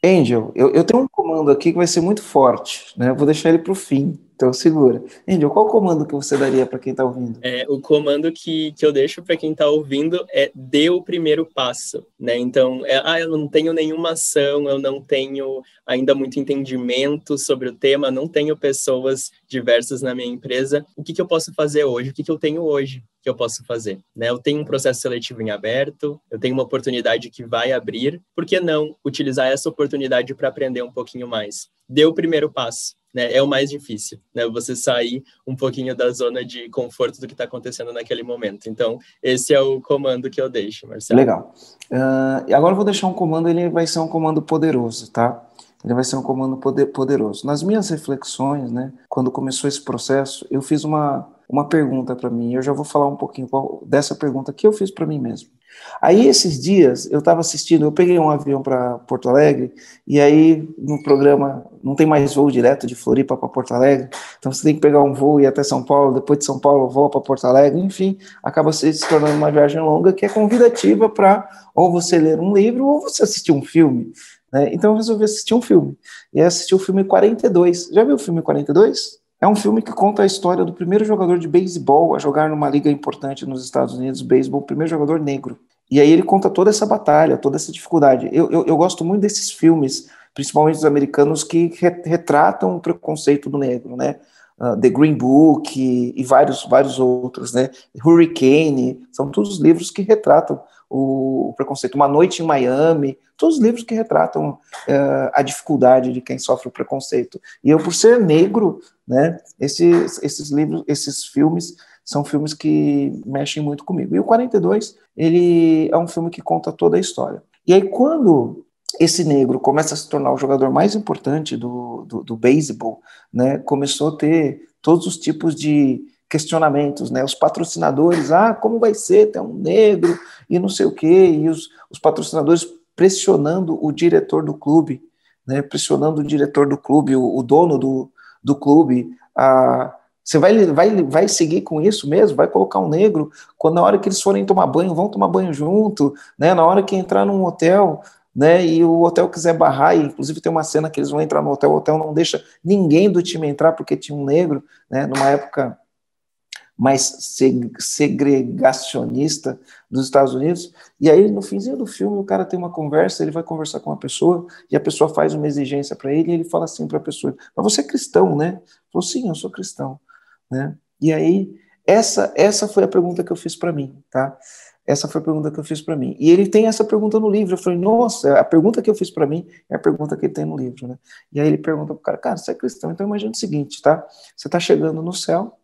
Angel, eu, eu, tenho um comando aqui que vai ser muito forte, né? Eu vou deixar ele para o fim. Então segura. Angel, qual o comando que você daria para quem está ouvindo? É, o comando que, que eu deixo para quem está ouvindo é dê o primeiro passo, né? Então, é, ah, eu não tenho nenhuma ação, eu não tenho ainda muito entendimento sobre o tema, não tenho pessoas diversas na minha empresa. O que, que eu posso fazer hoje? O que, que eu tenho hoje que eu posso fazer? Né? Eu tenho um processo seletivo em aberto, eu tenho uma oportunidade que vai abrir, por que não utilizar essa oportunidade para aprender um pouquinho mais? Dê o primeiro passo né, é o mais difícil, né? Você sair um pouquinho da zona de conforto do que está acontecendo naquele momento. Então, esse é o comando que eu deixo, Marcelo. Legal. Uh, e agora eu vou deixar um comando, ele vai ser um comando poderoso, tá? Ele vai ser um comando poder, poderoso. Nas minhas reflexões, né, quando começou esse processo, eu fiz uma, uma pergunta para mim. Eu já vou falar um pouquinho dessa pergunta que eu fiz para mim mesmo. Aí, esses dias, eu estava assistindo, eu peguei um avião para Porto Alegre, e aí no programa não tem mais voo direto de Floripa para Porto Alegre, então você tem que pegar um voo e ir até São Paulo, depois de São Paulo voa para Porto Alegre, enfim, acaba se tornando uma viagem longa que é convidativa para ou você ler um livro ou você assistir um filme. Né? Então eu resolvi assistir um filme, e assisti o filme 42. Já viu o filme 42? É um filme que conta a história do primeiro jogador de beisebol a jogar numa liga importante nos Estados Unidos, beisebol, primeiro jogador negro. E aí ele conta toda essa batalha, toda essa dificuldade. Eu, eu, eu gosto muito desses filmes, principalmente os americanos, que retratam o preconceito do negro, né? uh, The Green Book e, e, vários, vários outros, né? Hurricane, são todos livros que retratam o, preconceito. Uma Noite em Miami, todos os livros que retratam uh, a dificuldade de quem sofre o preconceito. E eu, por ser negro, né, esses, esses livros, esses filmes são filmes que mexem muito comigo. E o 42, ele é um filme que conta toda a história. E aí, quando esse negro começa a se tornar o jogador mais importante do, do, do beisebol, né, começou a ter todos os tipos de questionamentos, né, os patrocinadores, ah, como vai ser ter um negro e não sei o quê, e os, os patrocinadores pressionando o diretor do clube, né, pressionando o diretor do clube, o, o dono do, do clube, a você vai, vai, vai seguir com isso mesmo? Vai colocar um negro quando na hora que eles forem tomar banho, vão tomar banho junto, né? Na hora que entrar num hotel, né? E o hotel quiser barrar, e inclusive tem uma cena que eles vão entrar no hotel, o hotel não deixa ninguém do time entrar porque tinha um negro, né? Numa época mais segregacionista dos Estados Unidos. E aí, no finzinho do filme, o cara tem uma conversa, ele vai conversar com uma pessoa, e a pessoa faz uma exigência para ele, e ele fala assim para a pessoa: Mas você é cristão, né? Falou: Sim, eu sou cristão. Né? E aí, essa, essa foi a pergunta que eu fiz para mim, tá? Essa foi a pergunta que eu fiz para mim. E ele tem essa pergunta no livro. Eu falei, nossa, a pergunta que eu fiz para mim é a pergunta que ele tem no livro, né? E aí ele pergunta pro cara, cara, você é cristão, então imagina o seguinte, tá? Você está chegando no céu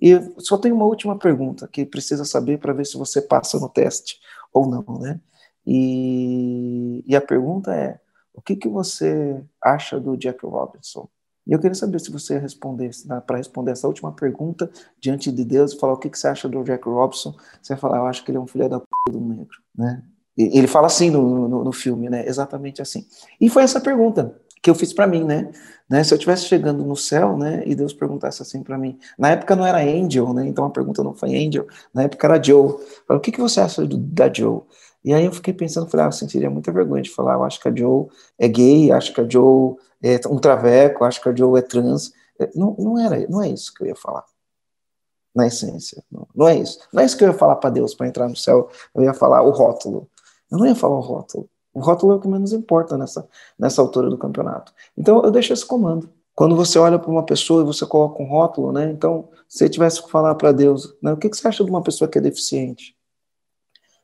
e só tem uma última pergunta que precisa saber para ver se você passa no teste ou não, né? E, e a pergunta é, o que, que você acha do Jack Robinson? E eu queria saber se você responder, para responder essa última pergunta diante de Deus, falar o que, que você acha do Jack Robson, você vai falar, eu acho que ele é um filho da p do negro, né? E ele fala assim no, no, no, filme, né? Exatamente assim. E foi essa pergunta que eu fiz para mim, né? né? Se eu estivesse chegando no céu, né? E Deus perguntasse assim para mim. Na época não era Angel, né? Então a pergunta não foi Angel. Na época era Joe. Falei, o que, que você acha do, da Joe? E aí eu fiquei pensando, falei, ah, eu sentiria muita vergonha de falar, eu acho que a Joe é gay, acho que a Joe é um traveco, acho que a Joe é trans. É, não, não, era, não é isso que eu ia falar, na essência. Não, não é isso. Não é isso que eu ia falar para Deus para entrar no céu, eu ia falar o rótulo. Eu não ia falar o rótulo. O rótulo é o que menos importa nessa, nessa altura do campeonato. Então eu deixo esse comando. Quando você olha para uma pessoa e você coloca um rótulo, né? Então, se você tivesse que falar para Deus, né, o que, que você acha de uma pessoa que é deficiente?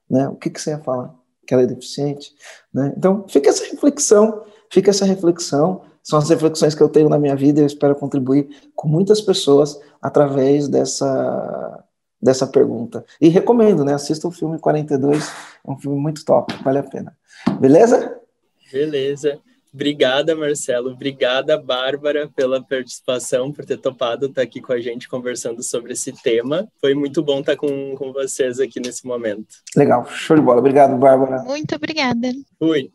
Né? O que, que você ia falar? Que ela é deficiente? Né? Então, fica essa reflexão, fica essa reflexão. São as reflexões que eu tenho na minha vida e eu espero contribuir com muitas pessoas através dessa, dessa pergunta. E recomendo, né? Assista o filme 42, é um filme muito top, vale a pena. Beleza? Beleza. Obrigada, Marcelo. Obrigada, Bárbara, pela participação, por ter topado estar aqui com a gente conversando sobre esse tema. Foi muito bom estar com, com vocês aqui nesse momento. Legal, show de bola. Obrigado, Bárbara. Muito obrigada. Fui.